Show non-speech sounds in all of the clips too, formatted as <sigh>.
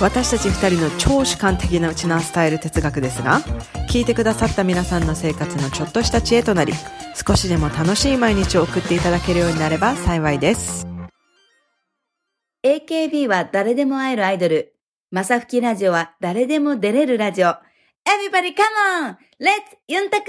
私たち二人の超主観的なウチナースタイル哲学ですが聞いてくださった皆さんの生活のちょっとした知恵となり少しでも楽しい毎日を送っていただけるようになれば幸いです。AKB は誰でも会えるアイドル。マサフキラジオは誰でも出れるラジオ。Everybody come on! Let's ユンタク!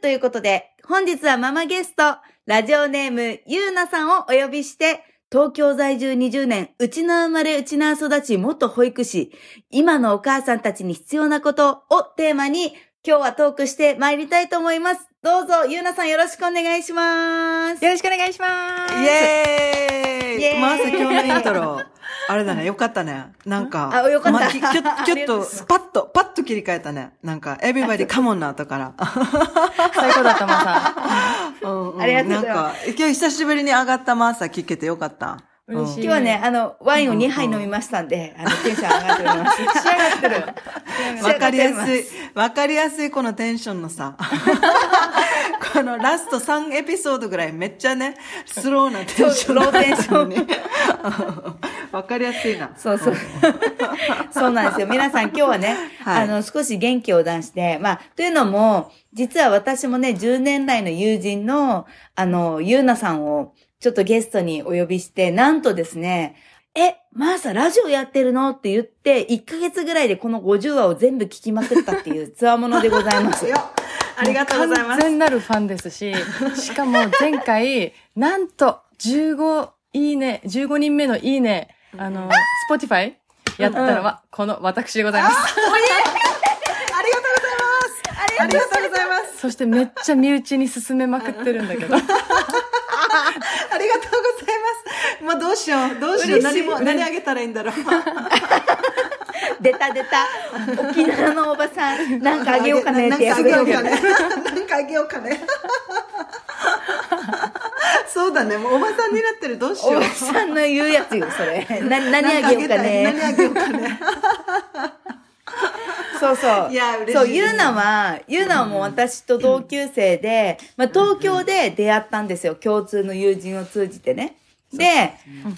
ということで本日はママゲストラジオネームゆうなさんをお呼びして東京在住20年、うちな生まれ、うちな育ち、元保育士、今のお母さんたちに必要なことをテーマに、今日はトークして参りたいと思います。どうぞ、ゆうなさんよろしくお願いします。よろしくお願いします。イエーイイエーイまさ今日のイントロ、あれだね、よかったね。なんか、あよかったまきキュッ、キュッと、パッと、パッと切り替えたね。なんか、everybody <laughs> come on な後から。最高だった、まさ <laughs> うんうんありがとうございますなんか、今日久しぶりに上がったマーサ聞けてよかった。今日はね、あの、ワインを2杯飲みましたんで、あの、テンション上がっております。<laughs> 仕上がってる。<laughs> わかりやすいわかりやすいこのテンションのさ。<laughs> このラスト3エピソードぐらいめっちゃね、スローなテンション。ローテンションン。わかりやすいな。そうそう。そうなんですよ。皆さん今日はね、はいあの、少し元気を出して、まあ、というのも、実は私もね、10年来の友人の、あの、ゆうなさんを、ちょっとゲストにお呼びして、なんとですね、え、マーサラジオやってるの？って言って、1ヶ月ぐらいでこの50話を全部聞きまくったっていう <laughs> つわものでございます。よありがとうございます。完全なるファンですし、<laughs> しかも前回、なんと15いいね、15人目のいいね、あの、Spotify やったのは、この私でございます。ありがとうございます。ありがとうございます。そしてめっちゃ身内に進めまくってるんだけど。<laughs> ありがとうございます。まあどうしよう、どうしよう、嬉しい何も、何あげたらいいんだろう。<laughs> 出た出た。沖縄のおばさん、<laughs> なんかあげようかねってやつなんかあげようかね。なんかあげようかね。<laughs> そうだね、もうおばさんになってる、どうしようおば。さんの言うやつよ、それ。な、何あげようかね。何あげようかね。<laughs> そうそう。いや嬉しいそう、ゆうなは、ゆうなはもう私と同級生で、まあ東京で出会ったんですよ。共通の友人を通じてね。で、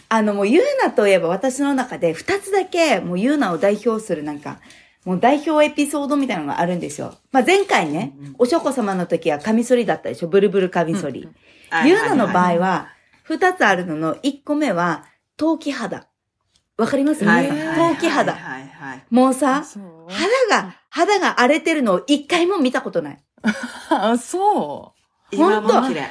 あのもうゆうなといえば私の中で二つだけもうゆうなを代表するなんか、もう代表エピソードみたいなのがあるんですよ。まあ前回ね、おしょこ様の時はカミソリだったでしょ。ブルブルカミソリ。ゆうなの場合は、二つあるのの、一個目は、陶器肌。わかります？はい皆さん陶器肌。はいはい。もうさ、そう？肌が、肌が荒れてるのを一回も見たことない。あ、そ今ほんとも綺麗。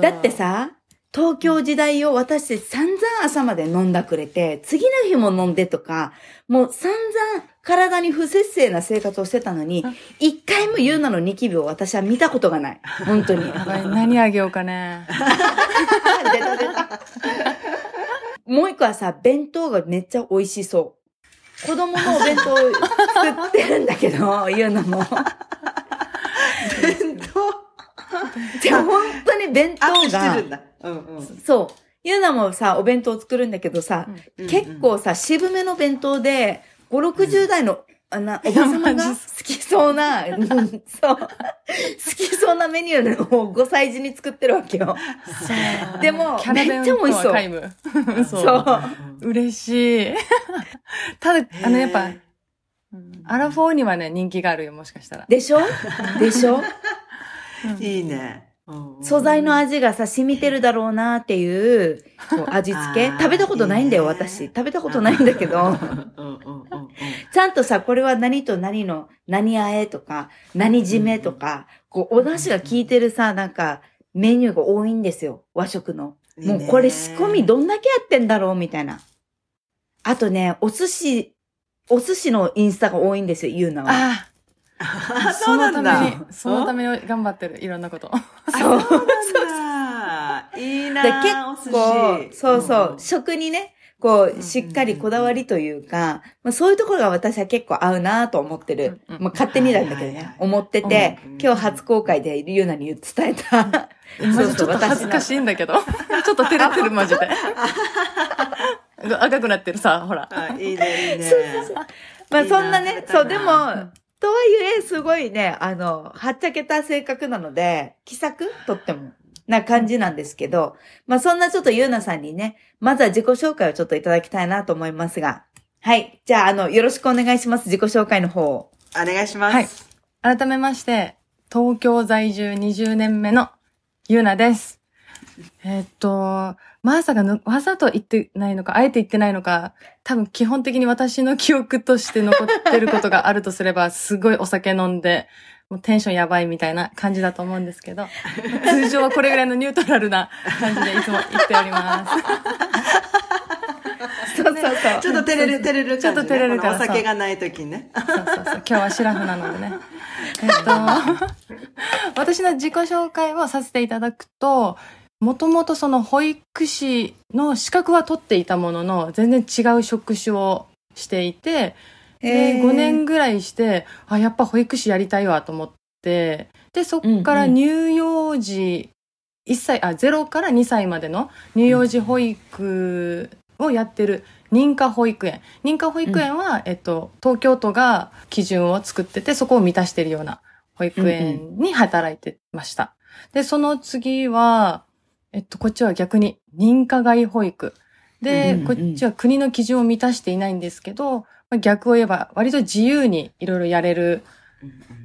だって、さ、東京時代を私散々朝まで飲んだくれて、次の日も飲んでとか、もう散々体に不節制な生活をしてたのに、一回もユーナのニキビを私は見たことがない。本当に。<laughs> 何あげようかね。<laughs> 出た出た。もう一個はさ、弁当がめっちゃ美味しそう。子供のお弁当を作ってるんだけど、ユーナも。弁当？じゃあ本当に弁当がプしてるん、だ。うんうん。そう。ゆうなもさ、お弁当作るんだけどさ、うん結構さ、渋めの弁当で、5、60代の、あな、おば様がマジ好きそうな、う <laughs> んそう、好きそうなメニューを5歳児に作ってるわけよ。でもキャラ弁めっちゃ美味しそうとは皆無。そそう。う。嬉しい。<laughs> ただ、あの、やっぱ、アラフォーにはね、人気があるよ、もしかしたら。でしょ？でしょ？<laughs> いいね。素材の味がさ、染みてるだろうなっていう、こう <laughs> 味付け食べたことないんだよ、私。食べたことないんだけど。ちゃんとさ、これは何と何の、何あえとか、何締めとか、こう、お出汁が効いてるさ、なんか、メニューが多いんですよ。和食の。もうこれ仕込みどんだけやってんだろうみたいな。あとね、お寿司、お寿司のインスタが多いんですよ、ゆうなは。あああ、そうなんだ。そのために、そのために頑張ってる、いろんなこと。<laughs> そう。そうなんだ。いいな結構、そうそう、ん食にね、こう、しっかりこだわりというか、まあ、そういうところが私は結構合うなと思ってる。まあ、勝手になんだけどね思っててうん、今日初公開でゆうなに伝えた。マジちょっと恥ずかしいんだけど。<laughs> ちょっと照れてる、マジで。<laughs> 赤くなってるさ、ほら。あいいね、いいね。まあそんなねそう、でも、とはいえ、すごいね、あの、はっちゃけた性格なので、気さく？とっても、な感じなんですけど、まあそんなちょっとゆうなさんにね、まずは自己紹介をちょっといただきたいなと思いますが、はい。じゃあ、あの、よろしくお願いします。自己紹介の方を。お願いします。はい改めまして、東京在住20年目のゆうなです。えーっと、まさかの、わざと言ってないのか、あえて言ってないのか、多分基本的に私の記憶として残ってることがあるとすれば、<laughs> すごいお酒飲んで、もうテンションやばいみたいな感じだと思うんですけど、通常はこれぐらいのニュートラルな感じでいつも言っております。<laughs> そうそうそう。ちょっと照れる、照れるね。ちょっと照れるからお酒がない時にね。そうそうそう。今日はシラフなのでね。<laughs> えっと、私の自己紹介をさせていただくと、もともとその保育士の資格は取っていたものの、全然違う職種をしていて、で、5年ぐらいして、あ、やっぱ保育士やりたいわと思って、で、そっからうんうん乳幼児、1歳、あ、0から2歳までの乳幼児保育をやってる認可保育園。認可保育園は、えっと、東京都が基準を作ってて、そこを満たしているような保育園に働いてました。で、その次は、えっと、こっちは逆に認可外保育。で、うんうんこっちは国の基準を満たしていないんですけど、まあ逆を言えば割と自由にいろいろやれる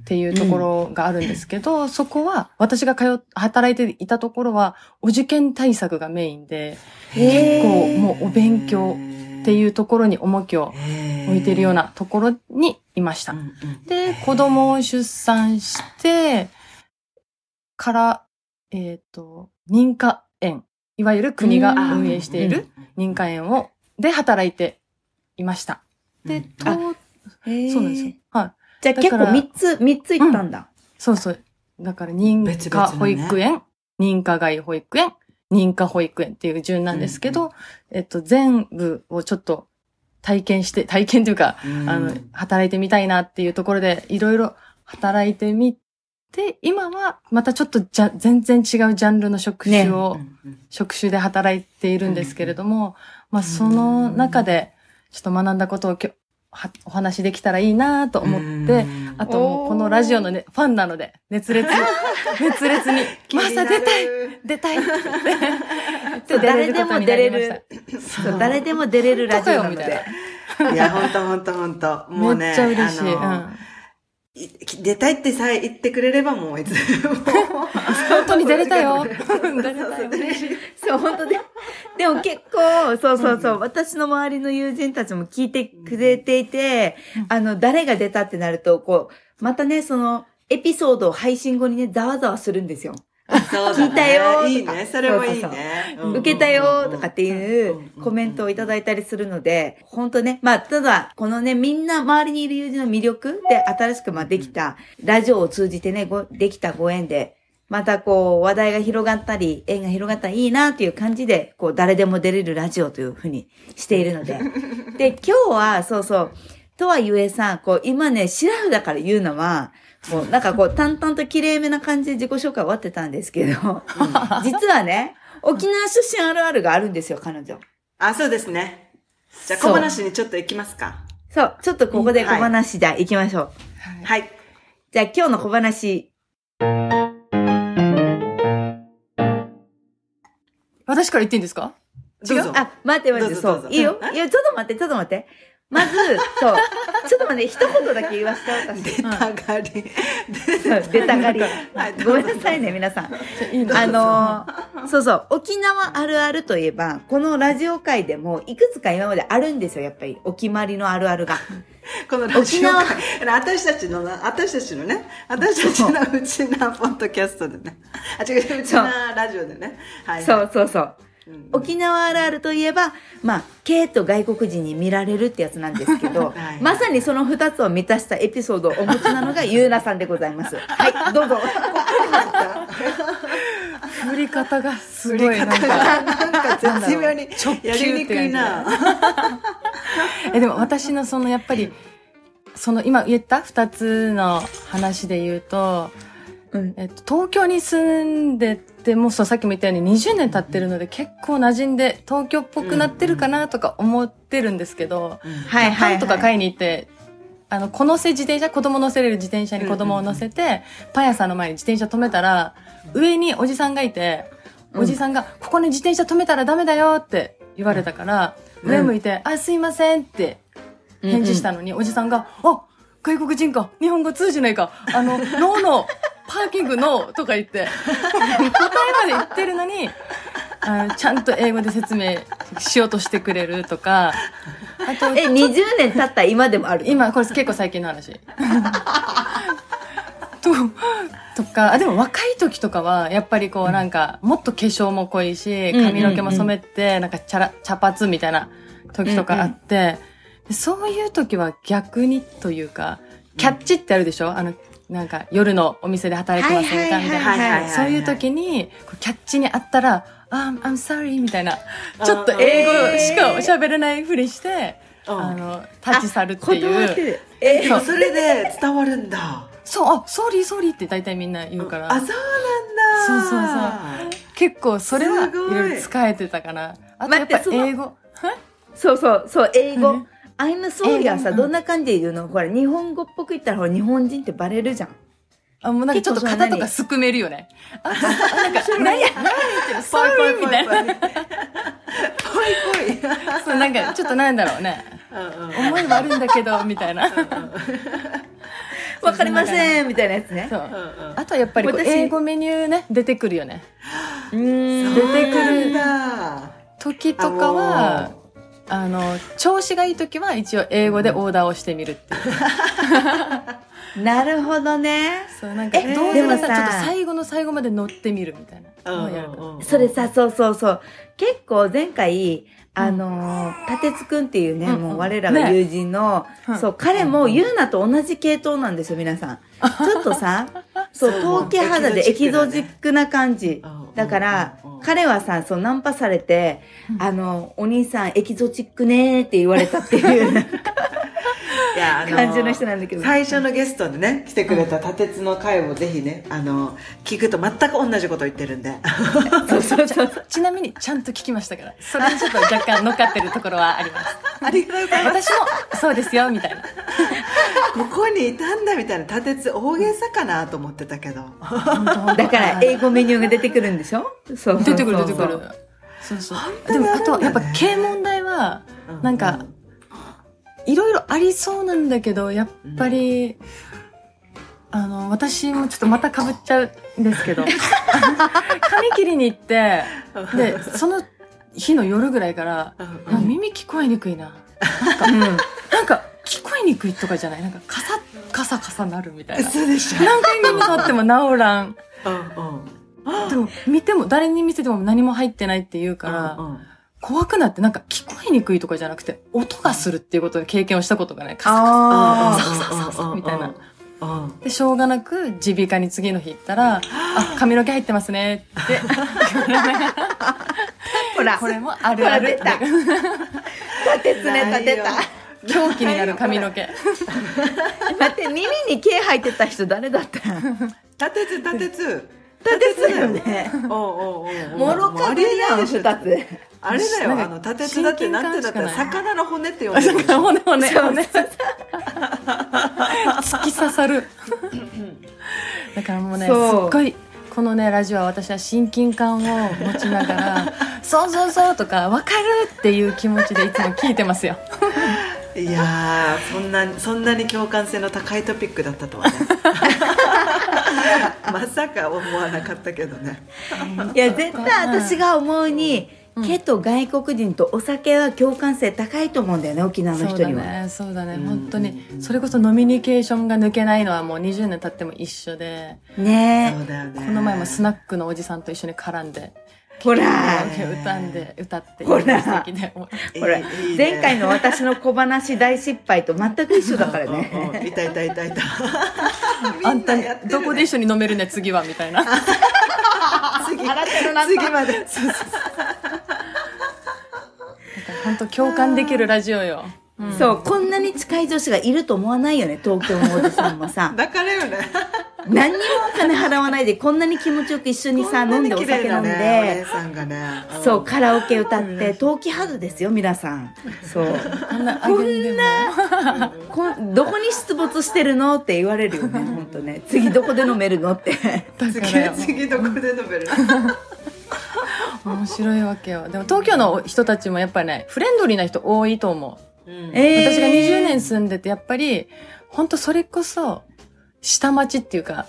っていうところがあるんですけど、そこは私が通っ、働いていたところはお受験対策がメインで、結構もうお勉強っていうところに重きを置いているようなところにいましたうん。うんで、子供を出産して、から、えっ、と、認可園、いわゆる国がうん運営している認可園を、で働いていました。で、とそうなんですよ。はい。じゃあ結構だから3つ、三ついったんだ。そうそう。だから認別可保育園、認可外保育園、認可保育園っていう順なんですけど、うんえっと、全部をちょっと体験して、体験というか、うんあの、働いてみたいなっていうところで、いろいろ働いてみて、今はまたちょっとじゃ、全然違うジャンルの職種を、うんうん職種で働いているんですけれども、まあその中で、ちょっと学んだことをきょはお話できたらいいなと思って、うん。あともうこのラジオのね、ファンなので、熱烈、<laughs> 熱烈に、マサ出たいい出たいって言って、<laughs> そう誰でも出れる。そう誰でも出れるラジオなので。いや、ほんとほんとほんと。もうね。めっちゃ嬉しい。あのうん。い出たいってさえ言ってくれればもういつでも。本当に出れたよ。出れたよ。そう、本当で。でも結構、そうそうそう、私の周りの友人たちも聞いてくれていて、あの、誰が出たってなると、こう、またね、その、エピソードを配信後にね、ざわざわするんですよ。聞いたよーとか。いいね。それもいいね。受けたよとかっていうコメントをいただいたりするので、本当ね、まあ、ただ、このね、みんな周りにいる友人の魅力で新しくまあできた、ラジオを通じてね、ごできたご縁で、またこう、話題が広がったり、縁が広がったらいいなという感じで、こう、誰でも出れるラジオというふうにしているので。<laughs> で、今日は、そうそう、とはゆえさ、こう、今ね、シラフだから言うのは、もうなんかこう、淡々と綺麗めな感じで自己紹介終わってたんですけど、実はね、沖縄出身あるあるがあるんですよ、彼女。あ、そうですね。じゃあ、小話にちょっと行きますか。そう、ちょっとここで小話じゃあ行きましょう。はい。じゃあ今日の小話。私から言っていいんですか？どうぞ。あ、待って待って、そう。いいよ。いや、ちょっと待って、ちょっと待って。まず、そう。ちょっと待って、一言だけ言わせて、私。出たがり。出たがりはい。ごめんなさいね、皆さん。あのーそうそう、沖縄あるあるといえば、このラジオ界でもいくつか今まであるんですよ、やっぱり。お決まりのあるあるが。<laughs> このラジオ私たちのな、私たちのね、私たちのうちなポッドキャストでね。あ、違う、うちなラジオでね。はい。そうそうそう。うん沖縄あるあるといえば、まあ、K と外国人に見られるってやつなんですけど、<laughs> はいまさにその二つを満たしたエピソードをお持ちなのがゆうなさんでございます。はい、どうぞ。振り方がす振ごいなんか。なんか絶妙に直球やりにくいな。<laughs> え、でも私のそのやっぱり、その今言った二つの話で言うと、うん。えっと、東京に住んでても、そう、さっきも言ったように20年経ってるので結構馴染んで東京っぽくなってるかなとか思ってるんですけど、はいはい、はい。パンとか買いに行って、あの、このせ自転車、子供乗せれる自転車に子供を乗せて、パン屋さんの前に自転車止めたら、上におじさんがいて、うんおじさんが、ここに自転車止めたらダメだよって言われたから、うん上向いて、あ、すいませんって返事したの。のに、おじさんが、あ、外国人か、日本語通じないか、あの、ノーノー、パーキングノーとか言って、答えまで言ってるのに、あのちゃんと英語で説明しようとしてくれるとか、あと、え、20年経った今でもある今、これ結構最近の話。と、とか、あ、でも若い時とかは、やっぱりこうなんか、もっと化粧も濃いし、うん髪の毛も染めて、なんか茶ら茶髪みたいな時とかあって、でそういう時は逆にというか、キャッチってあるでしょ？あの、なんか夜のお店で働いてませんかみたいな。そういう時に、キャッチにあったら、あ、I'm sorry みたいな、ちょっと英語しか喋れないふりして、うんあの、立ち去るっていう。えでもそれで伝わるんだ。そう、あ、ソーリーソーリーって大体みんな言うから。あ、そうなんだ。そうそうそう。結構それはいろいろ使えてたかな。あとやっぱ英語。そうそう、そう、英語うん。I'm sorry はさ、どんな感じで言うの？ほら、日本語っぽく言ったら、ほら、日本人ってバレるじゃん。あ、もうなんかちょっと肩とかすくめるよね。あ、あなんか、何？や、何言ってる？ソーリーみたいな。ぽいぽい。そう、なんかちょっとなんだろうね。思いはあるんだけど、みたいな。わかりませんみたいなやつね。そう。あとはやっぱり英語メニューね、出てくるよね。うーん。出てくる時とかは、あの、調子がいい時は一応英語でオーダーをしてみるっていう。<laughs> なるほどね。そう、なんか、えどうせだったらちょっとでもさ最後の最後まで乗ってみるみたいなそれさ、そうそうそう。結構前回、あのー、立津くんっていうね、うんうんもう我らが友人の、ねそう、彼もユーナと同じ系統なんですよ、皆さん。ちょっとさ、<laughs> そう、陶器肌でエエキキゾチックな感じ。だからうん、彼はさ、そう、ナンパされてう、ん。あの、お兄さんエキゾチックねーって言われたっていう。い <laughs> やあの感じの人なんだけど。最初のゲストでね来てくれた立つの回をぜひねあの聞くと全く同じこと言ってるんでそうそうそう。<laughs> ちなみにちゃんと聞きましたから。それにちょっと若干乗っかってるところはあります。ありがとうございます私もそうですよ、みたいな。<laughs> ここにいたんだみたいな立つ大げさかなと思ってたけどだから、英語メニューが出てくるんでしょ？そうそうそう出てくる出てくる。そうそう。でも、あと、やっぱ、系問題は、なんか、いろいろありそうなんだけど、やっぱり、あの、私もちょっとまた被っちゃうんですけど、<laughs> 髪切りに行って、で、その日の夜ぐらいから、うんなんか耳聞こえにくいな。うん。なんか、聞こえにくいとかじゃない？なんか、カサッ、カサカサなるみたいな。嘘でしょ何回耳触っても治らん。うんうんでも、見ても、誰に見せても何も入ってないって言うから、うんうん怖くなって、なんか聞こえにくいとかじゃなくて、音がするっていうことで経験をしたことがない。カサカあサカサカサみたいな。うんで、しょうがなく、耳鼻科に次の日行ったら、あ、髪の毛入ってますねって。あ。ほら、これもあるある。ほら出立てつね、立てた。狂気になる髪の毛。待って、耳に毛入ってた人誰だった？の立つ立つ立てつだよね。おうおうおうおうもろかぶりやん、二つ。あれだよあの立つだってなんてだったら魚の骨って呼んでる骨骨そう骨。突き刺さる。だからもうね、すっごい、このね、ラジオは私は親近感を持ちながら、<laughs> そうそうそうとか、わかるっていう気持ちでいつも聞いてますよ。<laughs> いやーそんなそんなに共感性の高いトピックだったとはね <laughs> まさか思わなかったけどねいや、絶対私が思うに、毛と外国人とお酒は共感性高いと思うんだよね、沖縄のそう人には。だね、そうだね、うん本当に。それこそノミニケーションが抜けないのはもう20年経っても一緒で、ねそうだよねこの前もスナックのおじさんと一緒に絡んで、ほら歌んで、歌って、ほら素敵で。ほら、前回の私の小話大失敗と全く一緒だからね。いたいたいたいた。<laughs> あんたどこで一緒に飲めるね、次は、みたいな。<laughs> 次洗ってるな次まで。本当共感できるラジオよ。うんそう、こんなに近い女子がいると思わないよね、東京のおじさんもさ。<laughs> だからよね。<laughs> 何にもお金払わないで、こんなに気持ちよく一緒にさ、飲んでお酒飲んで、さんがね。んそう、カラオケ歌って、陶器肌ですよ、皆さん。そう。こんな。こんどこに出没してるのって言われるよね、本当ね。次どこで飲めるのって。だ <laughs> 次次どこで飲める面白いわけよ。でも東京の人たちもやっぱりね、フレンドリーな人多いと思う。うんえー私が20年住んでて、やっぱり、本当それこそ、下町っていうか、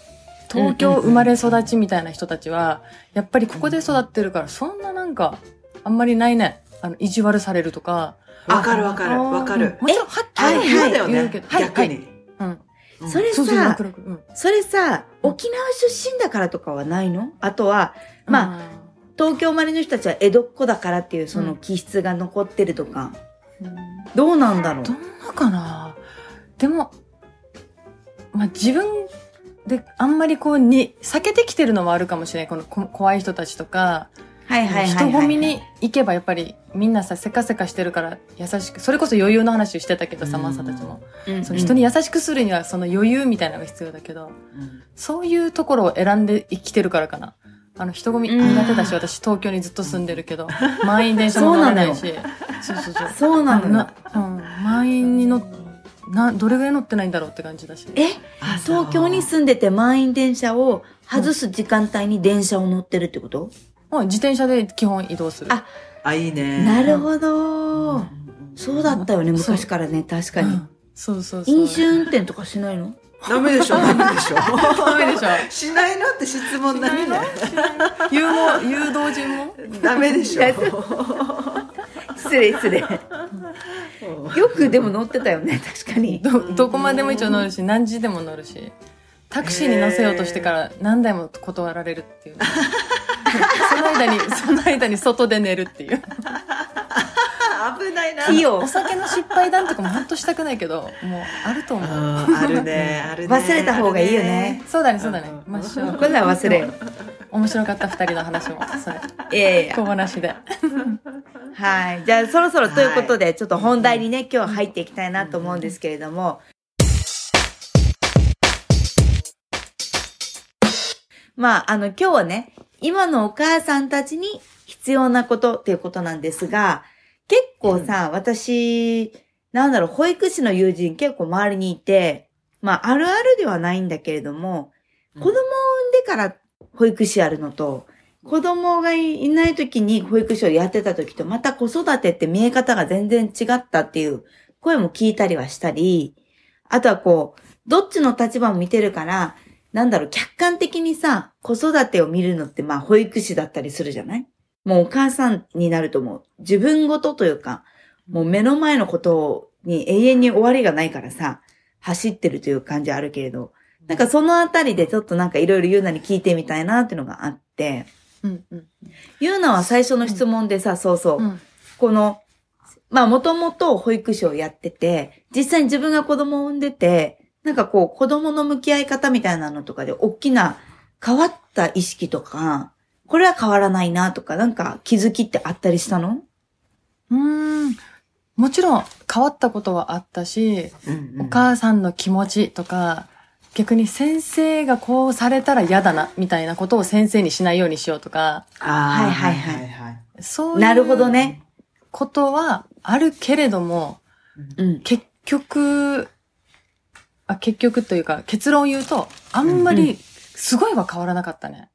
東京生まれ育ちみたいな人たちは、やっぱりここで育ってるから、そんななんか、あんまりないね。あの、意地悪されるとか。わかるわかるわかる。もちろん、はっきりはいはい言うけど。。はい、はい。逆に。うん。うんそれさ。それさ、沖縄出身だからとかはないの？あとは、まあ、東京生まれの人たちは江戸っ子だからっていうその気質が残ってるとか、うん。どうなんだろう？どんなかな？でも、まあ、自分であんまりこうに、避けてきてるのもあるかもしれない。このこ怖い人たちとか、はいはいはいはい、人混みに行けばやっぱりみんなさ、せかせかしてるから優しく、それこそ余裕の話をしてたけどさ、うんマサたちも。うん、その人に優しくするにはその余裕みたいなのが必要だけど、うん。そういうところを選んで生きてるからかな。あの、人混み苦手だし、私東京にずっと住んでるけど、満員電車も乗れないし。そうそうそう。そう。なのよ。な、うん、満員に乗っな、どれぐらい乗ってないんだろうって感じだし。え？東京に住んでて満員電車を外す時間帯に電車を乗ってるってこと、もう自転車で基本移動する。ああ、いいね。なるほど、うんそうだったよね、昔からね、確かに。うん。そうそうそう。飲酒運転とかしないの？ダメでしょ、ダメでしょ。ダメでしょ。しないのって質問何ね。誘も、誘導順も？ダメでしょ。失礼失礼。よくでも乗ってたよね、確かに。ど、どこまでも一応乗るし、何時でも乗るし。タクシーに乗せようとしてから何台も断られるっていう。その間に、その間に外で寝るっていう。危ないな。費用お酒の失敗談とかも本当したくないけど、もうあると思う。うんあるね、あるね。忘れた方がいいよねそうだね、そうだね。うんまあ、しょうこれは忘れよ。<laughs> 面白かった二人の話も、それ。いやいや小話で。<laughs> はい。じゃあ、そろそろということで、ちょっと本題にね、今日入っていきたいなと思うんですけれども、まあ、あの、今日はね、今のお母さんたちに必要なことっていうことなんですが、結構さ、私、なんだろう、保育士の友人結構周りにいて、まあ、あるあるではないんだけれども、子供を産んでから保育士やるのと、子供がいない時に保育士をやってた時と、また子育てって見え方が全然違ったっていう声も聞いたりはしたり、あとはこう、どっちの立場も見てるから、なんだろう、客観的にさ、子育てを見るのってまあ保育士だったりするじゃないもうお母さんになるともう自分ごとというか、もう目の前のことに永遠に終わりがないからさ、走ってるという感じあるけれど、なんかそのあたりでちょっとなんかいろいろユーナに聞いてみたいなっていうのがあって、うんうん。ユーナは最初の質問でさ、そうそう、うん。この、まあもともと保育士をやってて、実際に自分が子供を産んでて、なんかこう子供の向き合い方みたいなのとかで大きな変わった意識とか、これは変わらないなとか、なんか気づきってあったりしたの？うーん。もちろん変わったことはあったし、うんうんお母さんの気持ちとか、逆に先生がこうされたら嫌だな、みたいなことを先生にしないようにしようとか、あーはいはいはいはい。そうなるほどいうね。ことはあるけれども、うん。結局、あ、結局というか結論を言うと、あんまりすごいは変わらなかったね。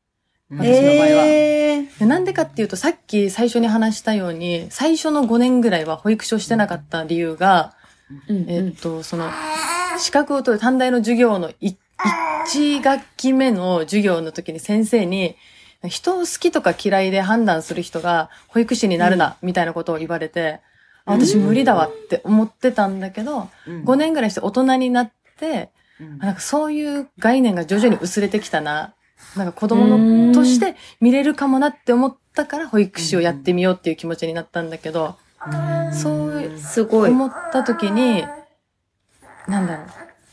うん。私の場合は。えー、でなんでかっていうと、さっき最初に話したように、最初の5年ぐらいは保育所してなかった理由が、うん。えっと、その、資格を取る短大の授業のい1学期目の授業の時に先生に、人を好きとか嫌いで判断する人が保育士になるな、みたいなことを言われて、あ私無理だわって思ってたんだけど、うん。5年ぐらいして大人になって、うん。あなんかそういう概念が徐々に薄れてきたな。なんか子供うんのとして見れるかもなって思っったから保育士をやってみようっていう気持ちになったんだけど、そうすごい。思った時に、なんだろう、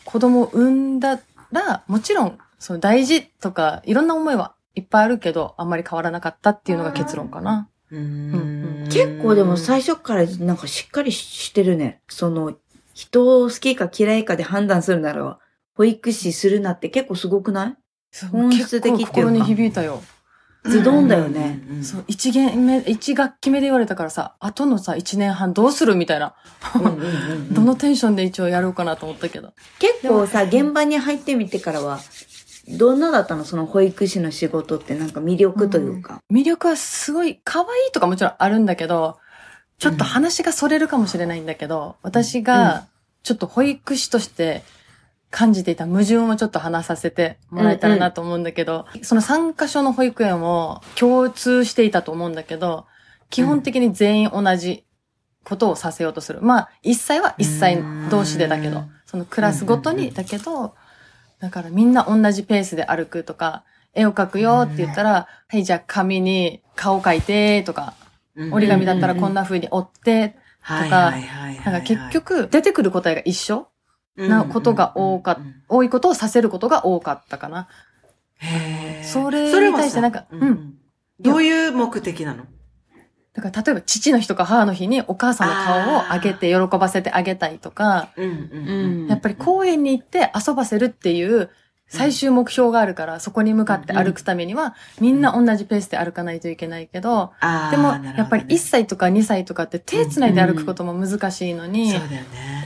子供を産んだら、もちろん、その大事とか、いろんな思いはいっぱいあるけど、あんまり変わらなかったっていうのが結論かな。うん結構でも最初からなんかしっかりしてるね。その、人を好きか嫌いかで判断するなら、保育士するなって結構すごくない？本質的っていうか結構心に響いたよ。ズドンだよね。そう、一限目、一学期目で言われたからさ、後のさ、一年半どうするみたいな。うんうんうんうん <laughs> どのテンションで一応やろうかなと思ったけど。結構さ、現場に入ってみてからは、どんなだったの？その保育士の仕事ってなんか魅力というか。魅力はすごい可愛いとかもちろんあるんだけど、ちょっと話がそれるかもしれないんだけど、私がちょっと保育士として感じていた矛盾をちょっと話させてもらえたらなと思うんだけど、その3カ所の保育園も共通していたと思うんだけど、基本的に全員同じことをさせようとする。まあ、1歳は1歳同士でだけどうん、そのクラスごとにだけど、だからみんな同じペースで歩くとか、絵を描くよって言ったら、はい、じゃあ紙に顔描いてとか、折り紙だったらこんな風に折って、はいとかなんか結局出てくる答えが一緒なことが多かっ多いことをさせることが多かったかな。へー。それに対してなんかうんどういう目的なの？だから例えば父の日とか母の日にお母さんの顔をあげて喜ばせてあげたいとか、うんうん。やっぱり公園に行って遊ばせるっていう最終目標があるから、そこに向かって歩くためには、みんな同じペースで歩かないといけないけど、でも、やっぱり1歳とか2歳とかって手繋いで歩くことも難しいのに。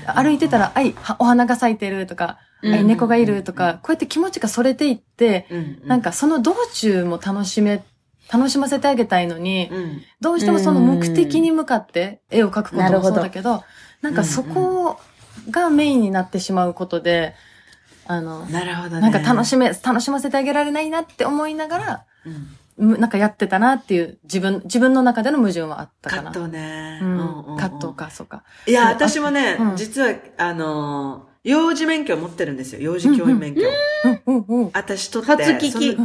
歩いてたら、あい、はお花が咲いてるとか、猫がいるとか、こうやって気持ちがそれていって、うん、なんかその道中も楽しめ、楽しませてあげたいのに、うん、どうしてもその目的に向かって絵を描くこともそうだけど、なんかそこがメインになってしまうことで、あの、なるほどね。なんか楽しめ、楽しませてあげられないなって思いながら、うんむなんかやってたなっていう自分、自分の中での矛盾はあったかな。葛藤ね。ううんうんうんん、葛藤か、そうか。いや、私もねう、ん実は、あのー、幼児免許持ってるんですよ。幼児教員免許。うん、うん、うん。私とって。初聞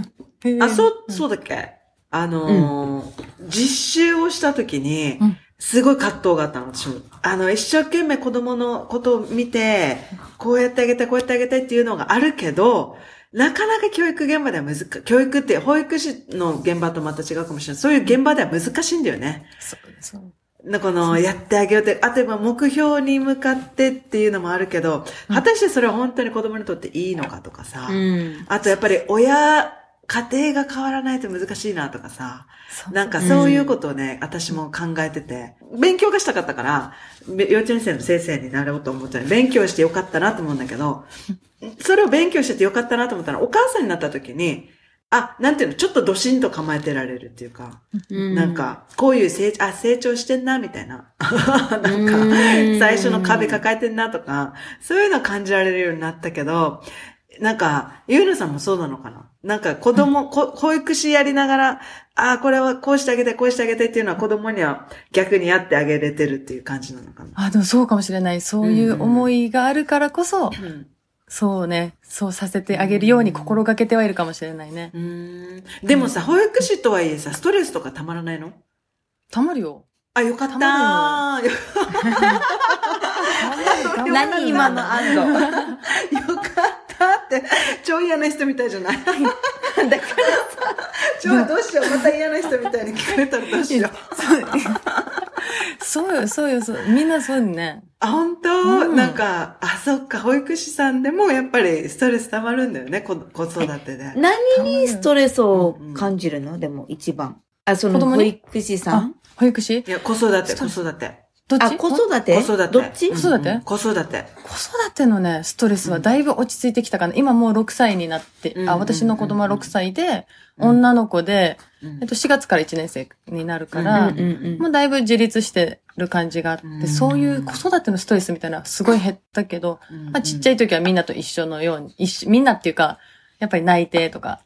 きあ、そう、そうだっけ？あのー実習をした時にうん、すごい葛藤があったの、私も。あの、一生懸命子供のことを見て、こうやってあげたい、こうやってあげたいっていうのがあるけど、なかなか教育現場では難しい。教育って保育士の現場とまた違うかもしれない。そういう現場では難しいんだよね。そうそうなこの、やってあげようって、あとは目標に向かってっていうのもあるけど、果たしてそれは本当に子供にとっていいのかとかさ、うん。あとやっぱり親、家庭が変わらないと難しいなとかさ、なんかそういうことをね、私も考えてて、勉強がしたかったから、べ幼稚園生の先生になろうと思ったら、勉強してよかったなと思うんだけど、それを勉強しててよかったなと思ったら、お母さんになった時に、あ、なんていうの、ちょっとドシンと構えてられるっていうか、なんか、こういう成長、あ、成長してんな、みたいな。<laughs> なんかうん、最初の壁抱えてんなとか、そういうの感じられるようになったけど、なんか、ゆうなさんもそうなのかな？なんか子供、こ保育士やりながら、ああ、これはこうしてあげたい、こうしてあげたいっていうのは子供には逆にやってあげれてるっていう感じなのかな？あ、でもそうかもしれない。そういう思いがあるからこそ、うん。そうね、そうさせてあげるように心がけてはいるかもしれないね。うーん。でもさ、保育士とはいえさ、ストレスとかたまらないの？たまるよ。あ、よかったた何今の安堵。よかったって、超嫌な人みたいじゃないだからさ、超どうしよう、また嫌な人みたいに聞かれたらどうしよう。そうよ、そうよ、そう。みんなそうね。あ、本当、うんなんか、あ、そっか、保育士さんでもやっぱりストレス溜まるんだよね、子育てで。何にストレスを感じるのでも一番。あ、その保育士さん保育士いや、子育て、子育て。あ、どっち？子育て？子育て。どっち？子育てうん。子育て？子育て。のね、ストレスはだいぶ落ち着いてきたかな。今もう6歳になって、うんあ、私の子供は6歳で、うん。女の子で、うん。えっと、4月から1年生になるかうんら、うんうん。もうだいぶ自立してる感じがあって、うん。そういう子育てのストレスみたいなのはすごい減ったけど、まあ、ちっちゃい。い時はみんなと一緒のように、一緒みんなっていうか、やっぱり泣いてとか、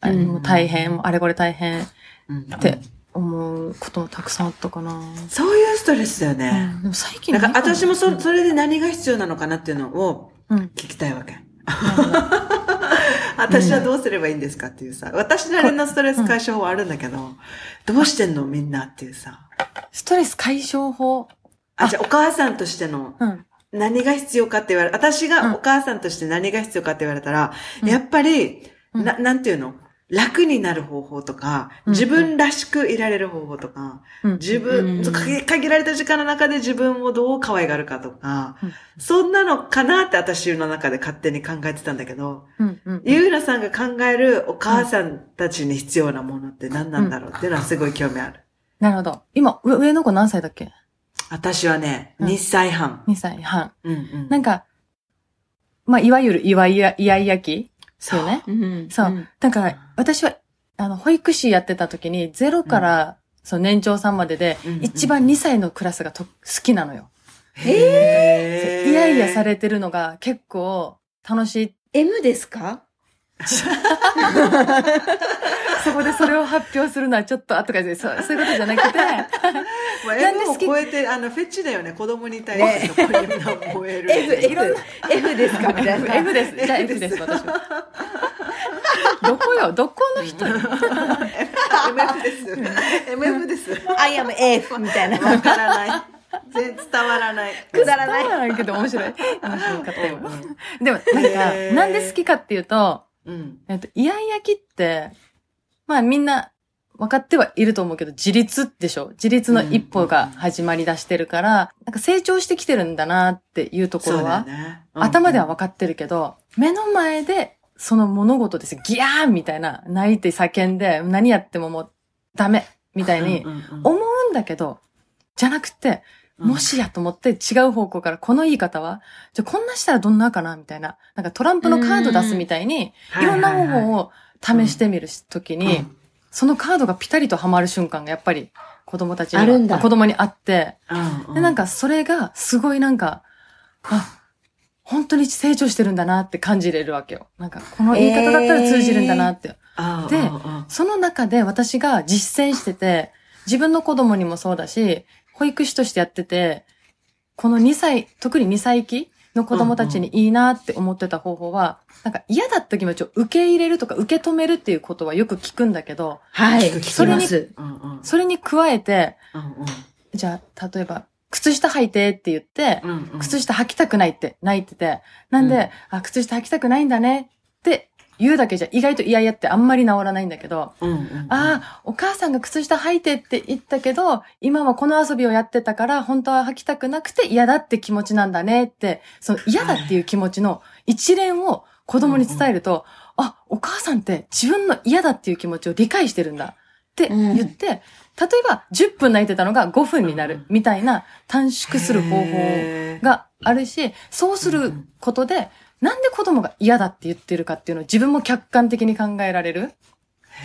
あうんもう大変、あれこれ大変っうん。て思うこともたくさんあったかな。そういうストレスだようね。ん、でも最近なんか私もそ、それで何が必要なのかなっていうのをうん。聞きたいわけ。<laughs> 私はどうすればいいんですかっていうさ、私なりのストレス解消法あるんだけど、どうしてんのみんなっていうさ。ストレス解消法？あ、じゃあお母さんとしてのうん。何が必要かって言われ、私うんがお母さんとして何が必要かって言われたら、やっぱり、うんな、なんていうの？楽になる方法とか、うん自分らしくいられる方法とか、うん。自分、うん限限られた時間の中で自分をどう可愛がるかとか、うんそんなのかなって私の中で勝手に考えてたんだけど、うん。うん。ゆうなさんが考えるお母さんたちに必要なものって何なんだろうっていうのはすごい興味ある。なるほど。今、上上の子何歳だっけ？私はね、うん2歳半。?2 歳半。うんうん。なんか、まあ、いわゆるいわいや、いやいや期そうよね。うんそう。んだから、私は、あの、保育士やってた時に、ゼロから、その年長さんまでで、一番2歳のクラスがと好きなのよ。へーイヤイヤされてるのが結構楽しい。M ですか？<laughs> そこでそれを発表するのはちょっと後からで、そうそういうことじゃなくて、<laughs> まあ、なんで M を超えて、あの、フェチだよね。子供に対してそこにみんな燃える。F、F、F ですかみたいな。<laughs> F です。じゃあ F です、私は。どこよどこの人？よ MF です。MF です。I am F みたいな。わからない。全然伝わらない。くだらない伝わらないけど面白い。面白かったよ。うでも、なんかなんで好きかっていうと、ん。うん。えっと、イヤイヤ期って、まあみんな分かってはいると思うけど、自立でしょ？自立の一歩が始まり出してるから、なんか成長してきてるんだなっていうところは、そうだよね。頭では分かってるけど、目の前でその物事です。ギャーンみたいな、泣いて叫んで、何やってももうダメみたいにうんうんうん思うんだけど、じゃなくて、もしやと思って違う方向からこの言い方は、じゃあこんなしたらどんなかなみたいな。なんかトランプのカード出すみたいに、いろんな方法を試してみるときに、そのカードがピタリとはまる瞬間がやっぱり子供たちにはあるんだ。子供にあって、うんで、なんかそれがすごいなんか、あ、本当に成長してるんだなって感じれるわけよ。なんかこの言い方だったら通じるんだなって。うん、でうんうんその中で私が実践してて、自分の子供にもそうだし、保育士としてやってて、この2歳、特に2歳期の子供たちにいいなって思ってた方法は、なんか嫌だった気持ちを受け入れるとか受け止めるっていうことはよく聞くんだけど、はい、聞く聞きます。うんうん。それに加えて、うんじゃあ、例えば、靴下履いてって言って、うんうん。靴下履きたくないって泣いてて、なんで、あ、靴下履きたくないんだねって言うだけじゃ意外と嫌々ってあんまり治らないんだけど、うんうんああ、お母さんが靴下履いてって言ったけど、今はこの遊びをやってたから、本当は履きたくなくて嫌だって気持ちなんだねって、その嫌だっていう気持ちの一連を子供に伝えると、あ、お母さんって自分の嫌だっていう気持ちを理解してるんだって言って、例えば10分泣いてたのが5分になるみたいな短縮する方法があるし、そうすることで、なんで子供が嫌だって言ってるかっていうのを自分も客観的に考えられる？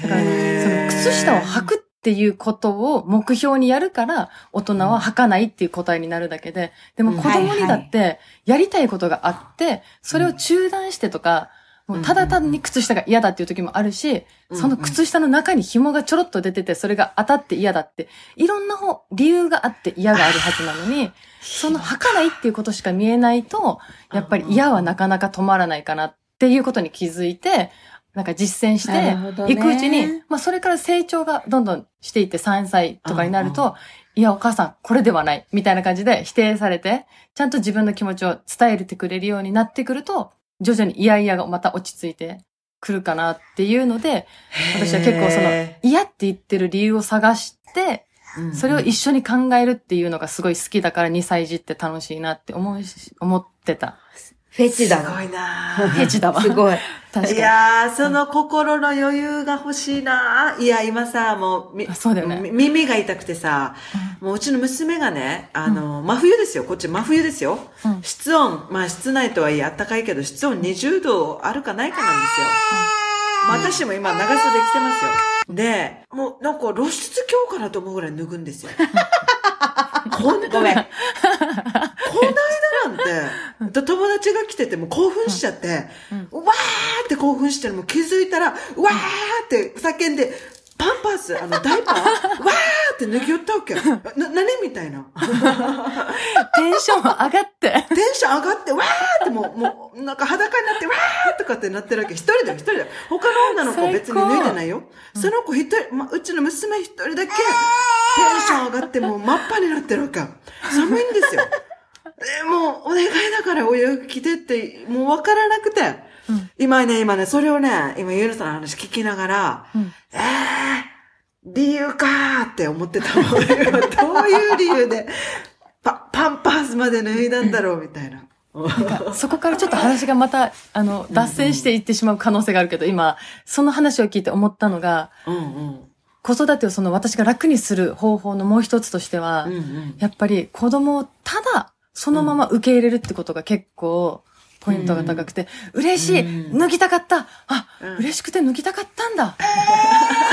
だから、その靴下を履くっていうことを目標にやるから、大人は履かないっていう答えになるだけで、でも子供にだってやりたいことがあって、それを中断してとか、もうただ単に靴下が嫌だっていう時もあるし、うんその靴下の中に紐がちょろっと出てて、それが当たって嫌だって、いろんな方、理由があって嫌があるはずなのに、その履かないっていうことしか見えないと、やっぱり嫌はなかなか止まらないかなっていうことに気づいて、なんか実践していくうちに、まあそれから成長がどんどんしていって3歳とかになると、いやお母さんこれではない、みたいな感じで否定されて、ちゃんと自分の気持ちを伝えてくれるようになってくると、徐々に嫌々がまた落ち着いてくるかなっていうので、私は結構そのへ嫌って言ってる理由を探して、ーそれを一緒に考えるっていうのがすごい好きだから2歳児って楽しいなって思思ってた。フェチだわ。すごいなフェチだわ。すごい。確かに。いやー、その心の余裕が欲しいな。いや、今さ、もう、みあそうだよねみ耳が痛くてさ、もううちの娘がね、あの、真冬ですよ。こっち真冬ですよ。うん室温、まあ室内とはいえ暖かいけど、室温20度あるかないかなんですよ。まあ私も今長袖着てますよ。で、もうなんか露出今日かなと思うぐらい脱ぐんですよ。<laughs> こんごめん。こなんて、友達が来ててもう興奮しちゃって、うわーって興奮しても気づいたら、うわーって叫んで、パンパス、あの、ダイパー、<laughs> わーって脱ぎ寄ったわけ。な、何みたいな。テンション上がって。テンション上がって、わーってもう、もう、なんか裸になって、わーとかってなってるわけ。一人だよ、一人だよ。他の女の子は別に脱いでないよ。その子一人、ま、うちの娘一人だけ、テンション上がって、もう真っ赤になってるわけ。寒いんですよ。えもう、お願いだからお洋服着てって、もうわからなくて。うん今ね、今ね、それをね、今、ゆうるさんの話聞きながら、うんえー、理由かーって思ってたもん。どういう理由で、<laughs> パ、パンパースまで脱いだんだろうみたいな。そこからちょっと話がまた、あの、脱線していってしまう可能性があるけど、今、その話を聞いて思ったのが、うんうん。子育てをその私が楽にする方法のもう一つとしては、うんうん。やっぱり子供をただそのまま受け入れるってことが結構ポイントが高くて、嬉しい、うん。脱ぎたかった。あ、うん。嬉しくて脱ぎたかったんだ、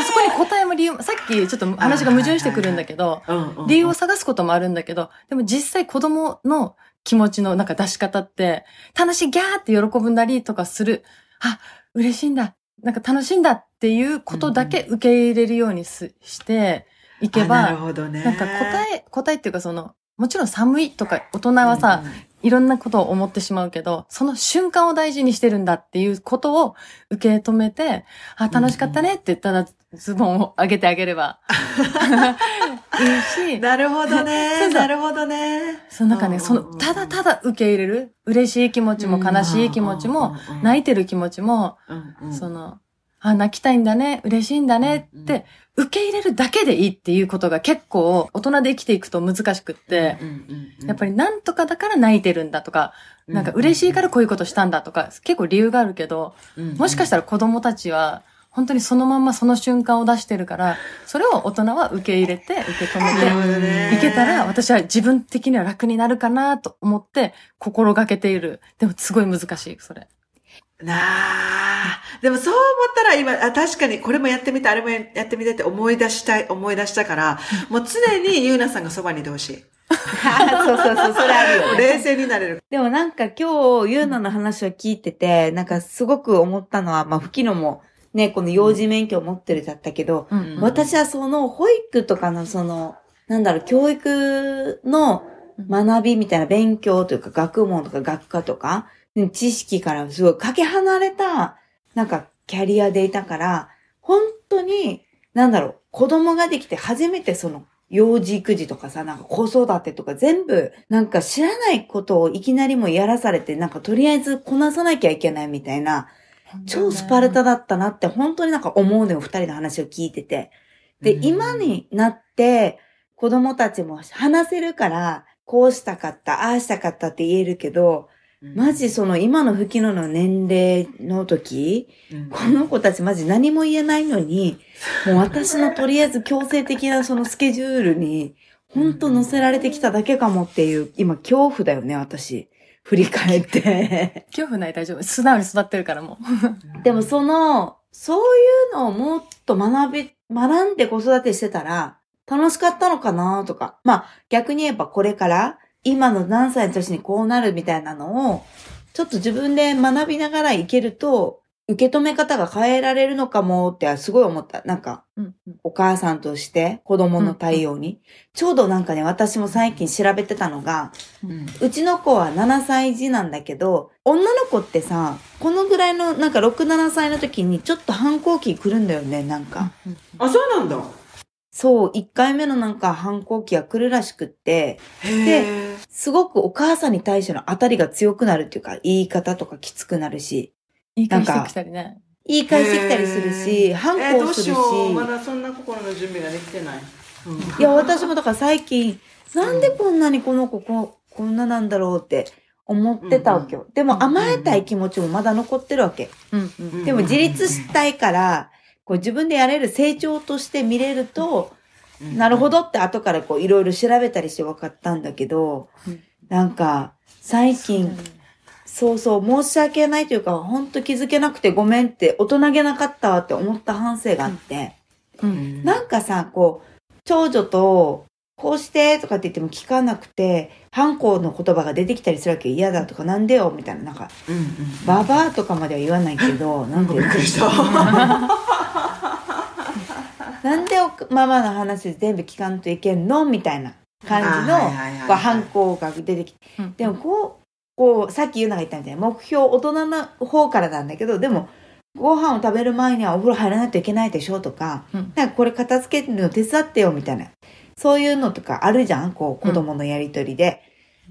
そこに答えも理由も、さっきちょっと話が矛盾してくるんだけど、うんうん理由を探すこともあるんだけど、でも実際子供の気持ちのなんか出し方って、楽しいギャーって喜ぶんだりとかする。あ、嬉しいんだ。なんか楽しいんだっていうことだけ受け入れるようにすしていけあなるば、ほどね。なんか答え、答えっていうかその、もちろん寒いとか大人はさ、いろんなことを思ってしまうけど、その瞬間を大事にしてるんだっていうことを受け止めて、あ、楽しかったねって言ったらズボンを上げてあげれば。<laughs> いいし、なるほどね。なるほどね。そうなんかね、その、うんただただ受け入れる、嬉しい気持ちも悲しい気持ちも、泣いてる気持ちも、その、あ、泣きたいんだね、嬉しいんだねって、受け入れるだけでいいっていうことが結構大人で生きていくと難しくって、やっぱりなんとかだから泣いてるんだとか、なんか嬉しいからこういうことしたんだとか、結構理由があるけど、もしかしたら子供たちは、本当にそのまんまその瞬間を出してるから、それを大人は受け入れて、受け止めて、いけたら、私は自分的には楽になるかなと思って、心がけている。でもすごい難しい、それ。なあ。でもそう思ったら今、あ、確かにこれもやってみて、あれもやってみてって思い出したい、思い出したから、もう常にゆうなさんがそばにいてほしい。<laughs> そうそうそう、それあるよ、ね。冷静になれる。でもなんか今日、ゆうなの話を聞いてて、なんかすごく思ったのは、まあ、吹きのも、ね、この幼児免許を持ってるだったけど、うん私はその保育とかのその、なんだろう、教育の学びみたいな勉強というか学問とか学科とか、知識からすごいかけ離れた、なんかキャリアでいたから、本当に、なんだろう、子供ができて初めてその、幼児育児とかさ、なんか子育てとか全部、なんか知らないことをいきなりもやらされて、なんかとりあえずこなさなきゃいけないみたいな、超スパルタだったなって本当になんか思うのよ、二人の話を聞いてて。で、うん今になって子供たちも話せるから、こうしたかった、ああしたかったって言えるけど、マジその今の吹きのの年齢の時、うんこの子たちマジ何も言えないのに、<laughs> もう私のとりあえず強制的なそのスケジュールに、ほんと乗せられてきただけかもっていう、今恐怖だよね、私。振り返って。恐怖ない大丈夫。素直に育ってるからもう。でもその、そういうのをもっと学び、学んで子育てしてたら、楽しかったのかなとか。まあ、逆に言えばこれから、今の何歳の年にこうなるみたいなのを、ちょっと自分で学びながらいけると、受け止め方が変えられるのかもってすごい思った。なんか、うんお母さんとして子供の対応に。ちょうどなんかね、私も最近調べてたのが、うんうちの子は7歳児なんだけど、女の子ってさ、このぐらいの、なんか6、7歳の時にちょっと反抗期来るんだよね、なんか。あ、そうなんだ。そう、1回目のなんか反抗期が来るらしくって、へーすごくお母さんに対しての当たりが強くなるっていうか、言い方とかきつくなるし、言い返してきたりね。言い返してきたりするし、反抗するし、うしよう。まだそんな心の準備ができてない。うんいや、私もだから最近、なんでこんなにこの子こ、こんななんだろうって思ってたわけよ。でも甘えたい気持ちもまだ残ってるわけ。うんうんでも自立したいから、こう自分でやれる成長として見れると、なるほどって後からこういろいろ調べたりして分かったんだけど、うん。なんか最近、そうそう、申し訳ないというか、ほんと気づけなくてごめんって、大人げなかったわって思った反省があって、うん。なんかさ、こう、長女と、こうしてとかって言っても聞かなくて、反抗の言葉が出てきたりするわけ嫌だとかなんでよみたいな、なんか、うんうんババアとかまでは言わないけど、<laughs> なんていうの？びっくりした。なんでおママの話全部聞かんといけんのみたいな感じのこう反抗が出てきて。うんでもこう、こう、さっき言うのが言ったみたいに、目標大人の方からなんだけど、でも、ご飯を食べる前にはお風呂入らないといけないでしょとか、うんなんかこれ片付けるの手伝ってよみたいな。そういうのとかあるじゃん？こう、子供のやりとりで。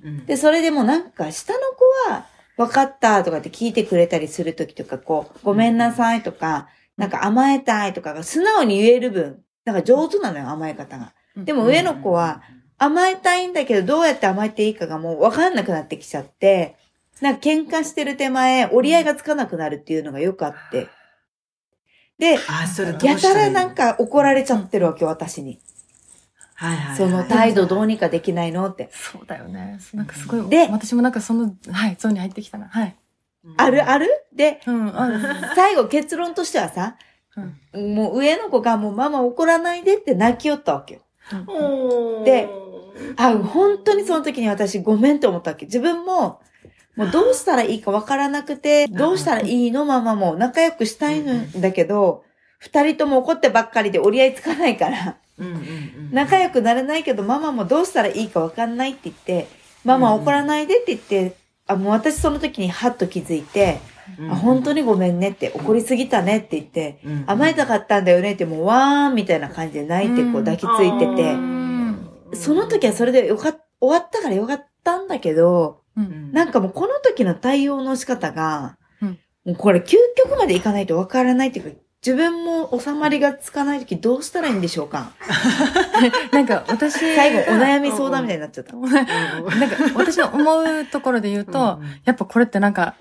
うん。で、それでもなんか下の子は、分かったとかって聞いてくれたりするときとか、こう、ごめんなさいとか、なんか甘えたいとかが素直に言える分、なんか上手なのよ、甘え方が。でも上の子は、甘えたいんだけど、どうやって甘えていいかがもう分かんなくなってきちゃって、なんか喧嘩してる手前、折り合いがつかなくなるっていうのがよくあって。で、やたらなん、か怒られちゃってるわけ、私に。はいはいはいその態度どうにかできないのって。そうだよね。なんかすごい、で私もなんかその、はい、ゾーンに入ってきたな。はい。あるある？で、うん、あ最後結論としてはさ、うんもう上の子がもうママ怒らないでって泣きよったわけよ。おーで、あ、本当にその時に私ごめんって思ったわけ。自分も、もうどうしたらいいかわからなくて、どうしたらいいのママも仲良くしたいんだけど、二人とも怒ってばっかりで折り合いつかないから、うんうんうん仲良くなれないけどママもどうしたらいいかわかんないって言って、ママ怒らないでって言って、あ、もう私その時にハッと気づいて、あ、本当にごめんねって、怒りすぎたねって言って、うん甘えたかったんだよねって、もうわーんみたいな感じで泣いてこう抱きついてて、うん。その時はそれでよかっ、終わったからよかったんだけど、うん。なんかもうこの時の対応の仕方が、うん。もうこれ究極までいかないとわからないっていうか、自分も収まりがつかない時どうしたらいいんでしょうか？<laughs> なんか私、最後お悩み相談みたいになっちゃった。<laughs> なんか私の思うところで言うと、やっぱこれってなんか、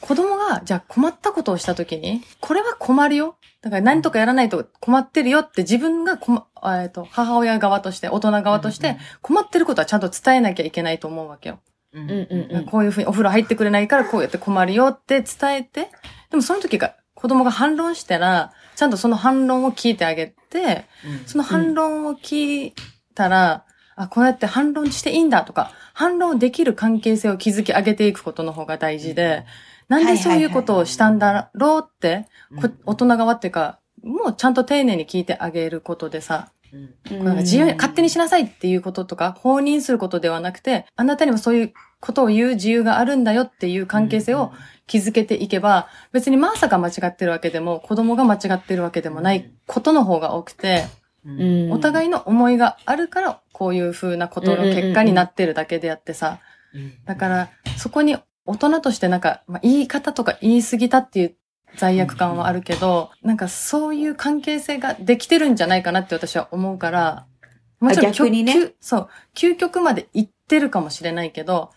子供が、じゃあ困ったことをしたときに、これは困るよ。だから何とかやらないと困ってるよって自分が困、えっと、母親側として、大人側として、困ってることはちゃんと伝えなきゃいけないと思うわけよ。うんうんうんうん。こういうふうにお風呂入ってくれないからこうやって困るよって伝えて、でもその時が子供が反論したら、ちゃんとその反論を聞いてあげて、その反論を聞いたら、あ、こうやって反論していいんだとか、反論できる関係性を築き上げていくことの方が大事で、なんでそういうことをしたんだろうって、こ大人側っていうか、もうちゃんと丁寧に聞いてあげることでさ、うん。なんか自由に勝手にしなさいっていうこととか、放任することではなくて、あなたにもそういうことを言う自由があるんだよっていう関係性を築けていけば、別にマーサが間違ってるわけでも、子供が間違ってるわけでもないことの方が多くて、うん。お互いの思いがあるから、こういう風なことの結果になってるだけであってさ、だから、そこに大人としてなんか、まあ、言い方とか言い過ぎたっていう罪悪感はあるけど、なんかそういう関係性ができてるんじゃないかなって私は思うから、もちろんあ逆にね。そう、究極まで行ってるかもしれないけど、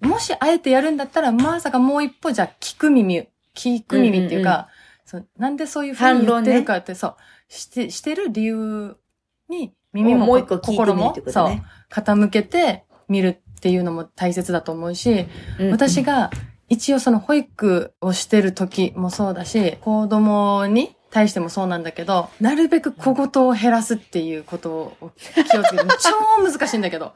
もしあえてやるんだったら、まさかもう一歩じゃあ聞く耳、聞く耳っていうか、そうなんでそういうふうに言ってるかって、そう、して、してる理由に耳ももう一個聞いて心もそうね。、傾けて見るっていうのも大切だと思うし、うん。私が一応その保育をしてる時もそうだし、子供に対してもそうなんだけど、なるべく小言を減らすっていうことを気をつけて、<laughs> 超難しいんだけど。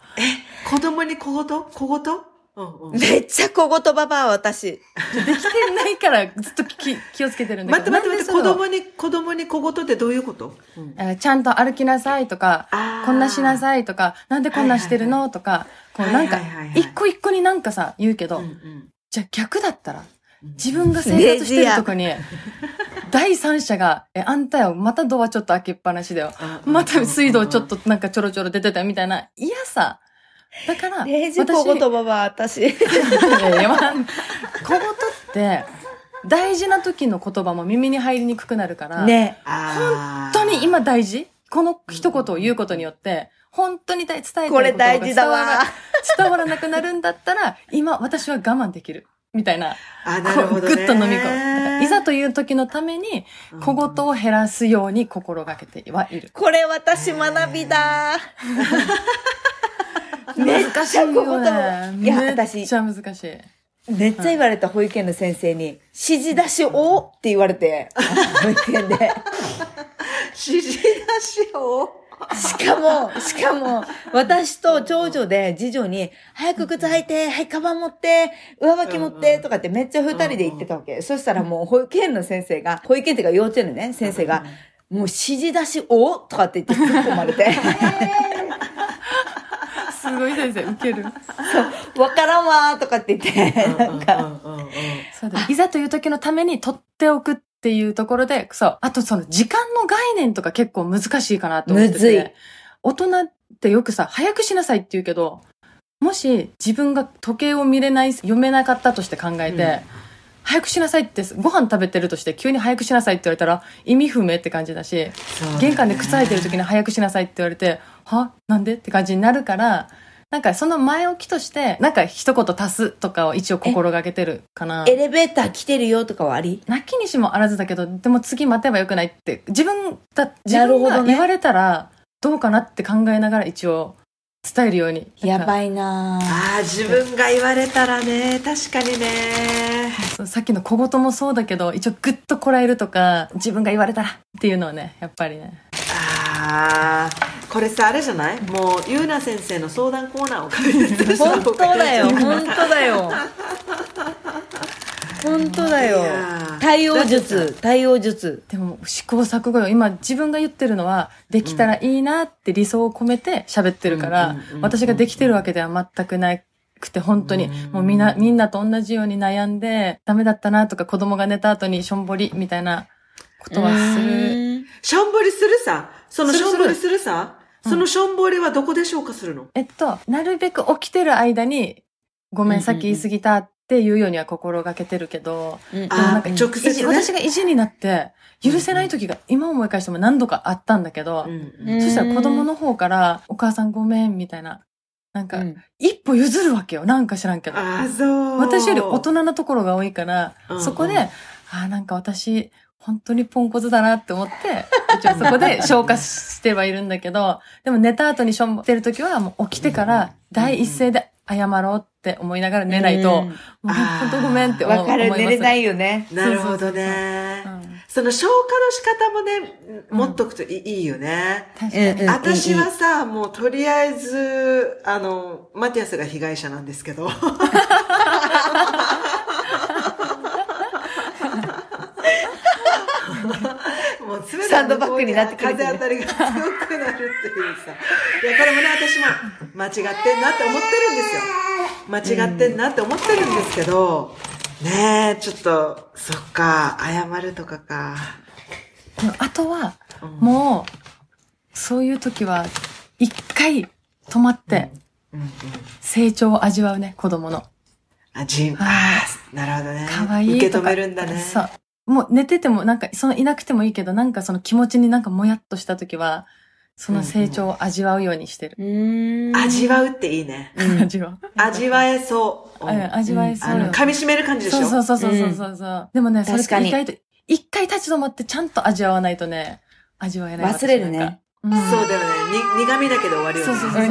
子供に小言？小言？うんうん。めっちゃ小言ばば私。できてないからずっと気 <laughs> 気をつけてるんだけど。待って待って待って、子供に、子供に小言ってどういうこと？うんえーちゃんと歩きなさいとか、こんなしなさいとか、なんでこんなしてるのとか、こうなんか一個一個になんかさ、言うけど、うんうん。じゃあ逆だったら、自分が生活してるとこに、第三者が、え、あんたよ、またドアちょっと開けっぱなしだよ。また水道ちょっとなんかちょろちょろ出てたよみたいな嫌さ。だから、レイジ小言ばば私。<laughs> いやまあ小言って、大事な時の言葉も耳に入りにくくなるから、ね。あ本当に今大事？この一言を言うことによって、本当に伝えたいことが大事だわ伝わら伝わらなくなるんだったら、今私は我慢できる。みたいな。あ、なるほど、ね。ぐっと飲み込む。いざという時のために、小言を減らすように心がけてはいる。これ私学びだ。<laughs> めっちゃ小言ねいや、めっ私ち、ゃ難しい。めっちゃ言われた保育園の先生に、指示出しをって言われて、<laughs> 保育園で。指示出しを？しかも、しかも、私と長女で次女に、早く靴履いて、はい、カバン持って、上履き持って、とかってめっちゃ二人で言ってたわけ。そしたらもう保育園の先生が、保育園っていうか幼稚園のね、先生が、もう指示出し、おとかって言って突っ込まれて。<laughs> すごい先生、ウケる。わからんわーとかって言って、なんか。いざという時のために取っておくっていうところで、そう。あとその時間の概念とか結構難しいかなと思ってて。むずい。大人ってよくさ、早くしなさいって言うけど、もし自分が時計を見れない、読めなかったとして考えて、うん。早くしなさいって、ご飯食べてるとして急に早くしなさいって言われたら意味不明って感じだし、ね。玄関で靴履いてる時に早くしなさいって言われて、は？なんで？って感じになるから、なんかその前置きとして、なんか一言足すとかを一応心がけてるかな。エレベーター来てるよとかはあり？泣きにしもあらずだけど、でも次待てばよくないって、自分だ、自分が言われたらどうかなって考えながら一応伝えるように。い。やばいなぁ。ああ、自分が言われたらね、確かにね。そうさっきの小言もそうだけど、一応グッとこらえるとか、自分が言われたらっていうのはね、やっぱりね。ああ、これさ、あれじゃない？もう、ゆうな先生の相談コーナーを開設した本当だよ、本当だよ。本当だよ。対応術、対応術。でも試行錯誤よ。今自分が言ってるのは、できたらいいなって理想を込めて喋ってるから私ができてるわけでは全くなくて、本当に、もうみんな、みんなと同じように悩んで、ダメだったなとか子供が寝た後にしょんぼりみたいなことはする。しょんぼりするさ？そのしょんぼりするさ？そのしょんぼりはどこで消化するの？えっと、なるべく起きてる間に、ごめん、さっき言い過ぎたっていうようには心がけてるけど、うんでもなんか直接私が意地になって、許せない時が今思い返しても何度かあったんだけど、うんそしたら子供の方から、お母さんごめん、みたいな。なんか、うん一歩譲るわけよ。なんか知らんけど。ああ、そう。私より大人なところが多いから、うんそこで、うんああ、なんか私、本当にポンコツだなって思って、一応そこで <laughs> 消化してはいるんだけど、でも寝た後にしょんぼってる時はもう起きてから、第一声で謝ろうって思いながら寝ないと、うんもう本当ごめんって思うわかる。寝れないよね。なるほどねう。んその消化の仕方もね、持っとくといい,、よね。確かに。私はさ、もうとりあえず、あの、マティアスが被害者なんですけど。<laughs> もう冷サンドバッグになってくる風当たりが強くなるっていうさ。いや、これもね、私も間違ってんなって思ってるんですよ。間違ってんなって思ってるんですけど、ねえ、ちょっと、そっか、謝るとかか。あとは、うんもう、そういう時は、一回止まって、うんうん。成長を味わうね、子供の。あ、じん、あはあ、なるほどね。可愛い受け。止めるんだね。そう。もう寝てても、なんか、そのいなくてもいいけど、なんかその気持ちになんかもやっとした時は、その成長を味わうようにしてる。うーん。味わうっていいね。味わう。味わえそう。うん味わえそうよ。あの、噛み締める感じでしょ？そうそうそうそうそうそう。でもね、それっ確かにて意外と、一回立ち止まってちゃんと味わわないとね、味わえない。忘れるねそうだよね。に、苦味だけで終わるよね。そうそうそう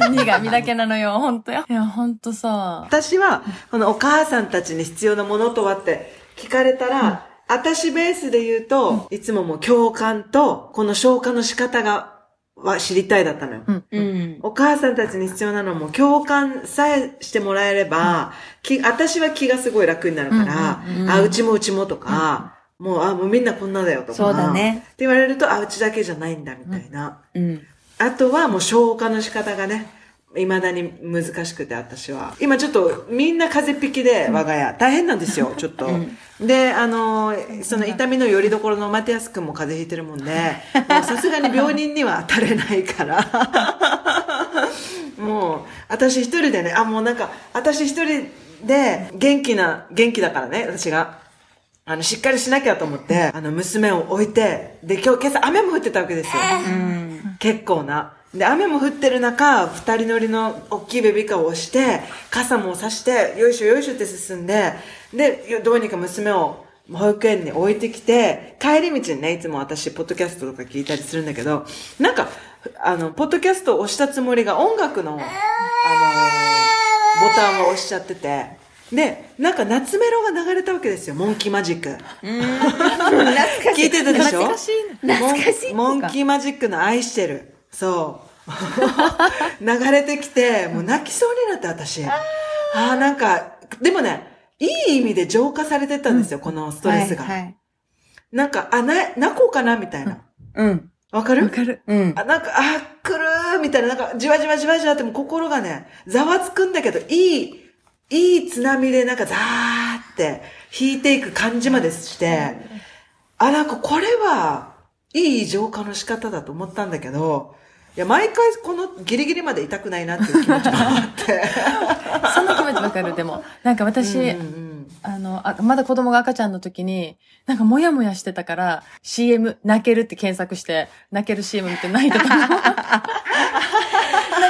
そう。<laughs> 苦味だけなのよ、本当よ。いや、本当さ。私は、このお母さんたちに必要なものとはって聞かれたら、私ベースで言うと、いつももう共感と、この消化の仕方が、は知りたいだったのよ。うん。うん。お母さんたちに必要なのも共感さえしてもらえれば、き私は気がすごい楽になるから、うんうんうんあ、うちもうちもとか、もう、あ、もうみんなこんなだよとか。そうだねって言われると、あ、うちだけじゃないんだみたいな。うん。あとはもう消化の仕方がね、未だに難しくて私は。今ちょっとみんな風邪っ引きで我が家。大変なんですよ、<laughs> ちょっと。で、あの、その痛みのよりどころのマティアス君も風邪ひいてるもんで、<laughs> もうさすがに病人には当たれないから。<laughs> もう、私一人でね、あ、もうなんか、私一人で元気な、元気だからね、私が。あの、しっかりしなきゃと思って、あの、娘を置いて、で、今日、今朝雨も降ってたわけですよ。結構な。で、雨も降ってる中、二人乗りの大きいベビーカーを押して、傘も差して、よいしょよいしょって進んで、で、よどうにか娘を保育園に置いてきて、帰り道にね、いつも私、ポッドキャストとか聞いたりするんだけど、なんか、あの、ポッドキャストを押したつもりが音楽の、あのーボタンを押しちゃってて、で、なんか夏メロが流れたわけですよ、モンキーマジック。<laughs> 聞いてたでしょ？懐かしい。懐かしい。モンキーマジックの愛してる。そう。<laughs> 流れてきて、もう泣きそうになって私。ああー、なんか、でもね、いい意味で浄化されてったんですよ、このストレスが。はいはいなんか、あ、な、泣こうかなみたいな。うん。わかる？わかる。うん。あ、なんか、あ、来るーみたいな、なんか、じわじわじわじわってもう心がね、ざわつくんだけど、いい、いい津波でなんかザーって引いていく感じまでして、あ、なんかこれは、いい浄化の仕方だと思ったんだけど、いや、毎回このギリギリまで痛くないなっていう気持ちがあって。<laughs> その気持ちわかる。でも、なんか私、うんうんあのあ、まだ子供が赤ちゃんの時に、なんかモヤモヤしてたから、CM、泣けるって検索して、泣ける CM 見て泣いてたの。<laughs> なん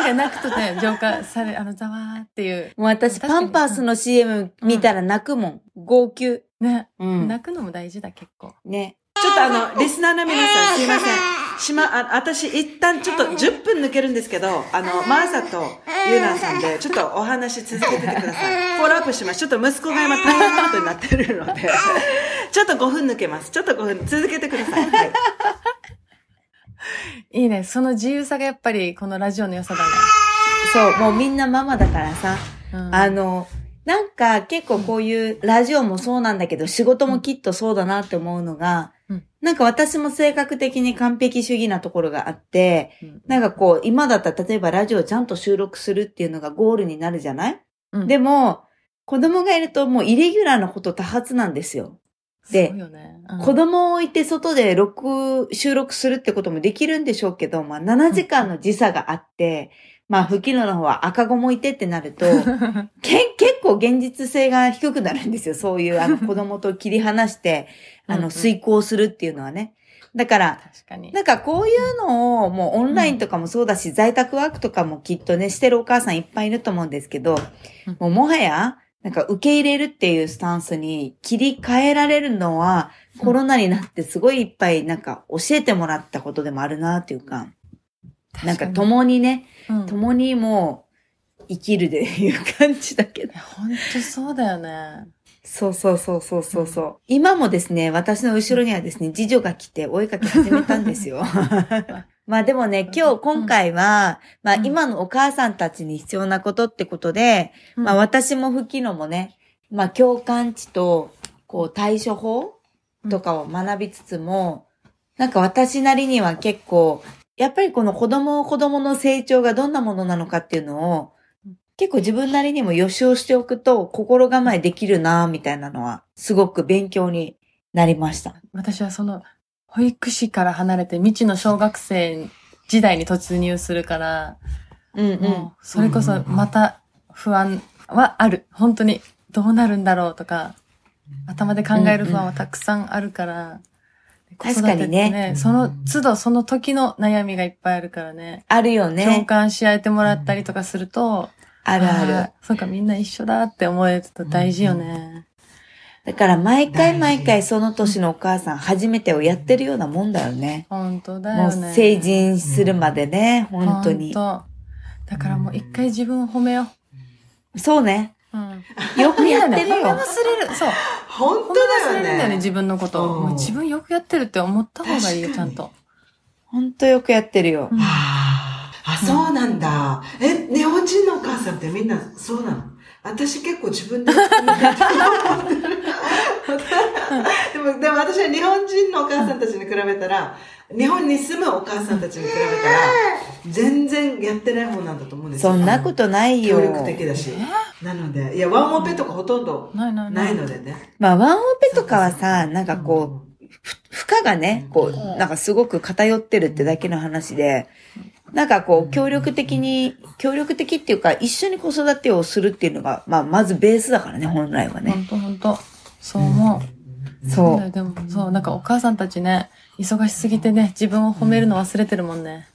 か泣くとね、浄化され、あの、ざわーっていう。もう私、パンパースの CM 見たら泣くもん。号泣。ね、うん。泣くのも大事だ、結構。ね。ちょっとあの、<laughs> リスナーの皆さんすいません。<laughs> しま、あ、私一旦ちょっと10分抜けるんですけど、あの、マーサとユーナさんで、ちょっとお話続けててください。フォローアップします。ちょっと息子が今大変なことになってるので、ちょっと5分抜けます。ちょっと5分続けてください。はい。<laughs> いいね。その自由さがやっぱり、このラジオの良さだね。そう、もうみんなママだからさ。うんあの、なんか結構こういうラジオもそうなんだけど、仕事もきっとそうだなって思うのが、うんなんか私も性格的に完璧主義なところがあって、うんなんかこう、今だったら例えばラジオをちゃんと収録するっていうのがゴールになるじゃない、うんでも、子供がいるともうイレギュラーなこと多発なんですよ。でね。うん子供を置いて外で録、収録するってこともできるんでしょうけど、まあ7時間の時差があって、まあ、不機能の方は赤子もいてってなると、<laughs> け結構現実性が低くなるんですよ。そういう、あの、<laughs> 子供と切り離して、あの、うんうん遂行するっていうのはね。だから、確かに。なんかこういうのを、もうオンラインとかもそうだし、在宅ワークとかもきっとね、してるお母さんいっぱいいると思うんですけどうん、もうもはや、なんか受け入れるっていうスタンスに切り替えられるのは、コロナになってすごいいっぱいなんか教えてもらったことでもあるなっていうか、なんか共にね、うん、共にもう生きるで <laughs> いう感じだけど。本当そうだよね。そうそうそうそうそうそう。今もですね、私の後ろにはですね、次女が来てお絵かき始めたんですよ。<laughs> まあでもね、今日、今回は、まあうん。今のお母さんたちに必要なことってことで、まあうん私も吹きのもね、まあ共感値と、こう対処法とかを学びつつも、なんか私なりには結構、やっぱりこの子供子供の成長がどんなものなのかっていうのをうん、結構自分なりにも予習をしておくと心構えできるなみたいなのは、すごく勉強になりました。私はその、保育士から離れて未知の小学生時代に突入するから、うんうん。もう、それこそまた不安はある。本当に、どうなるんだろうとか、頭で考える不安はたくさんあるから、確かにね子育てってその都度その時の悩みがいっぱいあるからね。あるよ共ね。感し合えてもらったりとかすると、あるあーる。そうか、みんな一緒だって思えると大事よね。だから毎回毎回その年のお母さん初めてをやってるようなもんだよね。本当だもうよね。成人するまでね、本当に。本当だからもう一回自分を褒めよそうね。う。うん。よくやってるみんなね褒めよ。忘れる。そう。本当だよね。れるんだよね、自分のこと。うんもう自分よくやってるって思った方がいいよ、ちゃんと。本当よくやってるよ。うんああ、そうなんだ。え、日本人のお母さんってみんなそうなの？私結構自分で。でも、でも私は日本人のお母さんたちに比べたら、日本に住むお母さんたちに比べたら、全然やってない方なんだと思うんですよ。そんなことないよ協。力的だし。なので、いや、ワンオペとかほとんどないのでね。まあ、ワンオペとかはさ、なんかこう、ふ負荷がね、こう、なんかすごく偏ってるってだけの話で、なんかこう、協力的に、協力的っていうか、一緒に子育てをするっていうのが、まあ、まずベースだからね、本来はね。本当本当そう思う。そうでも、そう、なんかお母さんたちね、忙しすぎてね、自分を褒めるの忘れてるもんね。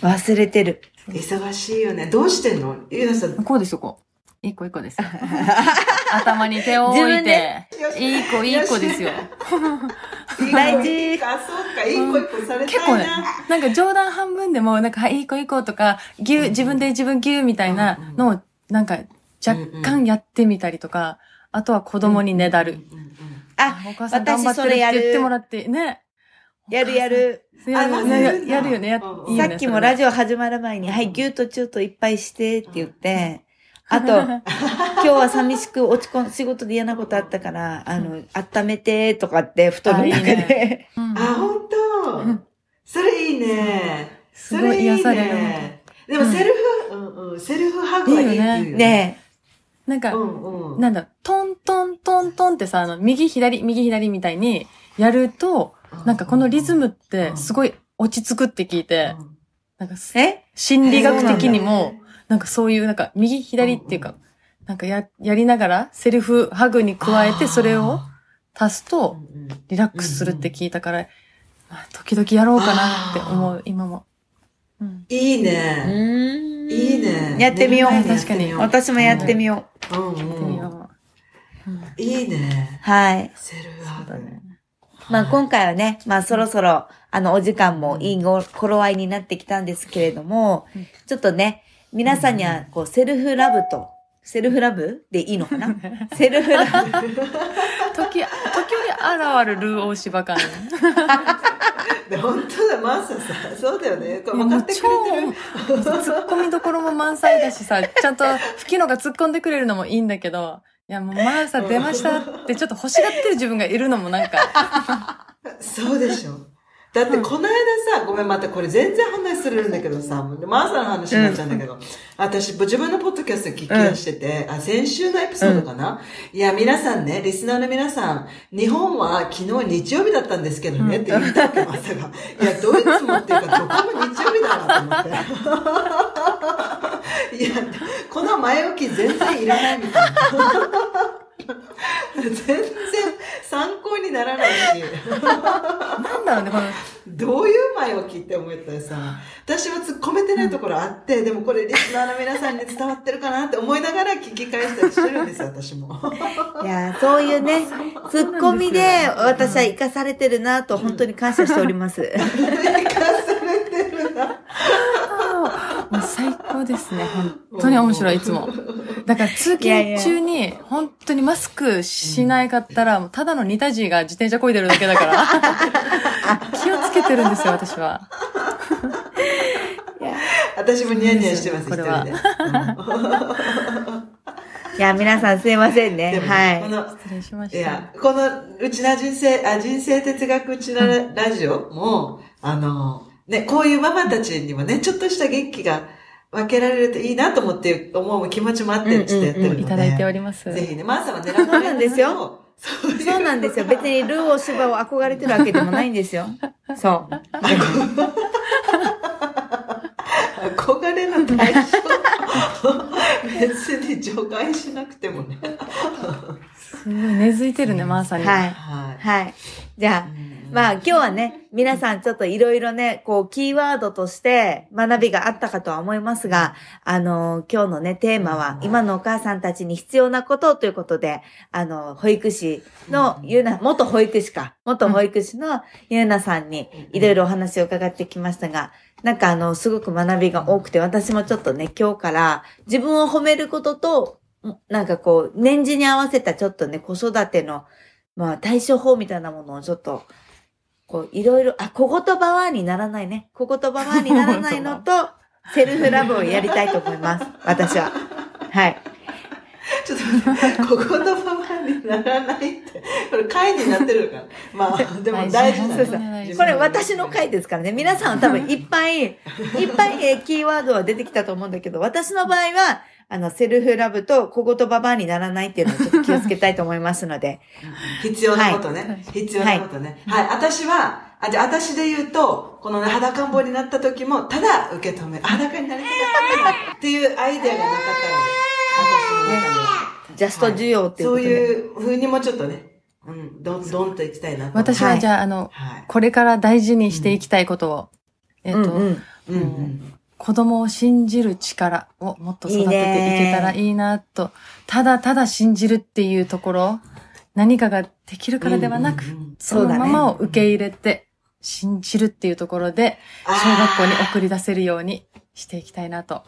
忘れてる。忙しいよね。どうしてんの？ゆうなさん、こうですよ、こう。いい子いい子ですよ。<laughs> 頭に手を置いて、いい子いい子ですよ。大事あ、そうか、いい子一個され結構ねな。、なんか冗談半分でも、なんか、はい、いい子いい子とか、ぎゅう、自分で自分ぎゅうみたいなのを、なんか、若干やってみたりとか、あとは子供にねだる。あ、お母さん頑張ってるって言ってもらって、ね。やるやる。やるよね。やうんいいよねさっきもラオ。ジオ始まる前に、はい、ギューとチューといっぱいしてって言って、あと、<laughs> 今日は寂しく落ち込ん、仕事で嫌なことあったから、あの、温めてとかって、布団の中あいいで。<laughs> うんあ、本当。それいいね。<laughs> すごい癒されるそいいねでもセルフ、うんうん、セルフハグはいいよね。ねなんか、うんうん。なんだ、トントントントンってさ、あの、右左、右左みたいにやると、なんかこのリズムってすごい落ち着くって聞いて、なんかえ。え？心理学的にも、なんかそういうなんか右左っていうか、なんかや、やりながらセルフハグに加えてそれを足すとうんうんリラックスするって聞いたから、まあ、時々やろうかなって思う、今も。うん。いいね。んいいね。やってみよう確かに私もやってみよう。うんやってみようん。ううんいいね。はい。セルフハグ。まあ今回はね、まあそろそろ、あの、お時間もいいご頃合いになってきたんですけれども、ちょっとね、皆さんには、こう、セルフラブと、セルフラブでいいのかな？<laughs> セルフラブ。<laughs> 時、時折現れる大芝感。<laughs> で本当だ、マーサさ、そうだよね。これ分かってくれてる。突っ込みどころも満載だしさ、ちゃんと吹きのが突っ込んでくれるのもいいんだけど、いやもうマーサ出ましたってちょっと欲しがってる自分がいるのもなんか、そうでしょ。だってこの間さ、ごめん、またこれ全然話するんだけどさ、マーサの話になっちゃうんだけど、私、自分のポッドキャスト聞き出してて、あ、先週のエピソードかな、いや、皆さんね、リスナーの皆さん、日本は昨日日曜日だったんですけどね、って言ったわけ、マーサが。<laughs> いや、ドイツもっていうか、どこも日曜日だなと思って。<laughs> いや、この前置き全然いらないみたいな。<laughs> 全然参考にならないし。なんだろうね、この、どういう前置きって思ったらさ、私は突っ込めてないところあって、でもこれリスナーの皆さんに伝わってるかなって思いながら聞き返したりしてるんですよ、私も。<laughs> いや、そういうね、ツッコミで私は生かされてるなと本当に感謝しております。<laughs> 生かされてるな。もう最高ですね。本当に面白い、いつも。だから通勤中に、本当にマスクしないかったら、もうただのニタジーが自転車漕いでるだけだから。<laughs> 気をつけてるんですよ、私は。私もニヤニヤしてます、これは一人で。いや、皆さんすいませんねはい。この失礼しました。いや、この、うちな人生、あ、人生哲学うちなラジオも、あの、ね、こういうママたちにもね、ちょっとした元気が分けられるといいなと思って、思う気持ちもあって、ちょっとやってるので。いただいております。ぜひね、マーサは狙ってそうなんですよ。そういうそうなんですよ。別にルーオシバを憧れてるわけでもないんですよ。そう。憧れの対象。別に除外しなくてもね。すごい根付いてるね、マーサに。はい。ははい。じゃあ、まあ今日はね、皆さんちょっといろいろね、こうキーワードとして学びがあったかとは思いますが、あの、今日のね、テーマは、今のお母さんたちに必要なことということで、あの、保育士のゆうな、元保育士か、元保育士のゆうなさんにいろいろお話を伺ってきましたが、なんかあの、すごく学びが多くて、私もちょっとね、今日から自分を褒めることと、なんかこう、年次に合わせたちょっとね、子育ての、まあ、対処法みたいなものをちょっと、こう、いろいろ、あ、小言葉はにならないね。小言葉はにならないのと、<laughs> セルフラブをやりたいと思います。私は。はい。い。<laughs> ちょっと待って、ここ言葉にならないって。これ回になってるから。まあ、<laughs> でも大事なそうそう大事これ私の回ですからね。皆さんは多分 <laughs> いっぱい、いっぱいえーキーワードは出てきたと思うんだけど、私の場合は、あの、セルフラブと小言葉にならないっていうのをちょっと気をつけたいと思いますので。必要なことね。必要なことね。はい。私は、あ、じゃあ私で言うと、このね、裸んぼになった時も、ただ受け止める。裸になりたかったなっていうアイデアがなかったので。ジャスト需要っていうこそうとで。いう風にもちょっとね、うん、どんどんといきたいな。私はじゃあ、あの、はい。これから大事にしていきたいことを、えっと、うんうん。うんうん。子供を信じる力をもっと育てていけたらいいなと、ただただ信じるっていうところ、何かができるからではなく、うんうんうんそのままを受け入れて、信じるっていうところで、小学校に送り出せるようにしていきたいなと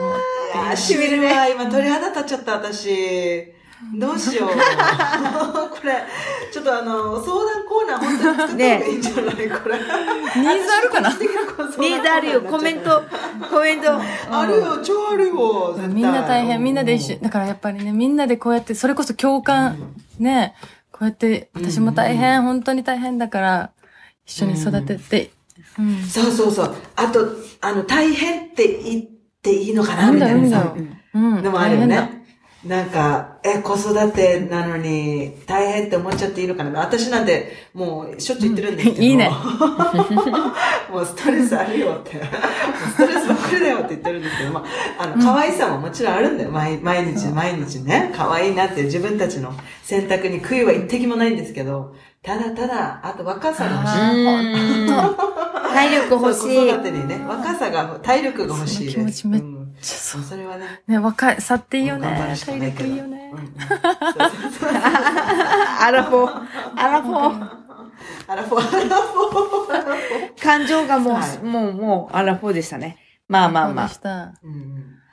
思っていあー。しみるわ。今鳥肌立っちゃった、私。どうしよう。<laughs> これ、ちょっとあの、相談コーナー本当に作った方がいいんじゃない、これ。ニーズあるかな？ニーズあるよ。コメント、コメント。あるよ、超あるよ。みんな大変、みんなで一緒。だからやっぱりね、みんなでこうやって、それこそ共感、ね、こうやって、私も大変、本当に大変だから、一緒に育ててうん。そうそうそう。あと、あの、大変って言っていいのかなみたいなさ。うん。のもあるよ。ね。なんか、え、子育てなのに大変って思っちゃっていいのかな私なんてもうしょっちゅう言ってるんですけど。う <laughs> んいいね <laughs> もうストレスあるよって。ストレスばっかりだよって言ってるんですけど、まあ、あの、可愛さももちろんあるんだよ。毎毎日毎日ね。可愛いなって自分たちの選択に悔いは一滴もないんですけど、ただただ、あと若さが欲しい。体力欲しい。子。育てにね、若さが、体力が欲しいです。気持ちめっうんそう。それはね。ね、若さっていいよね。体力いいよね。<laughs> アラフォー、アラフォー。アラフォー、アラフォー。感情がもう、はい。もう、もう、アラフォーでしたね。まあまあまあ。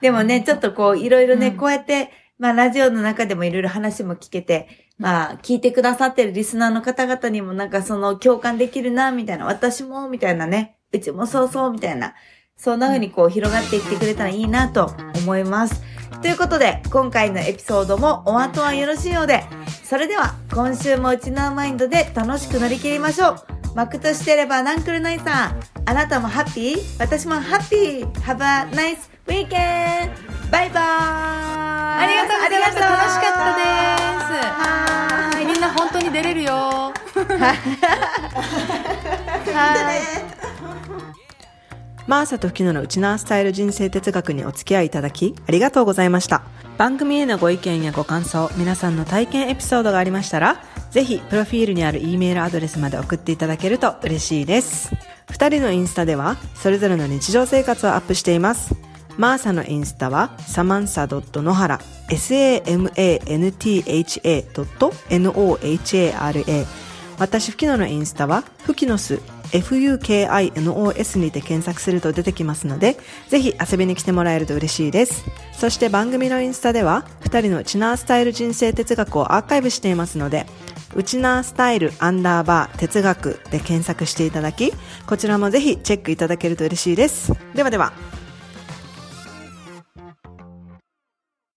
でもね、ちょっとこう、いろいろね、うん。こうやって、まあ、ラジオの中でもいろいろ話も聞けて、まあ、聞いてくださってるリスナーの方々にもなんかその共感できるな、みたいな、私も、みたいなね、うちもそうそう、みたいな、そんな風にこう広がっていってくれたらいいなと思います。ということで、今回のエピソードもお後はよろしいようで、それでは、今週もうちのマインドで楽しく乗り切りましょう。マクとしてればナンクルナイさん。あなたもハッピー？私もハッピー !Have a nice weekend! バイバーイありがとうございました。楽しかったです。みんな本当に出れるよ。はい。マーサとフキノのウチナースタイル人生哲学にお付き合いいただきありがとうございました。番組へのご意見やご感想、皆さんの体験エピソードがありましたら、ぜひプロフィールにある E メールアドレスまで送っていただけると嬉しいです。二人のインスタでは、それぞれの日常生活をアップしています。マーサのインスタは、サマンサ野原、samantha.nohara。私、フキノのインスタは、フキノス、fukinos にて検索すると出てきますので、ぜひ遊びに来てもらえると嬉しいです。そして番組のインスタでは、二人のチナースタイル人生哲学をアーカイブしていますので、ウチナースタイルアンダーバー哲学で検索していただき、こちらもぜひチェックいただけると嬉しいです。ではでは。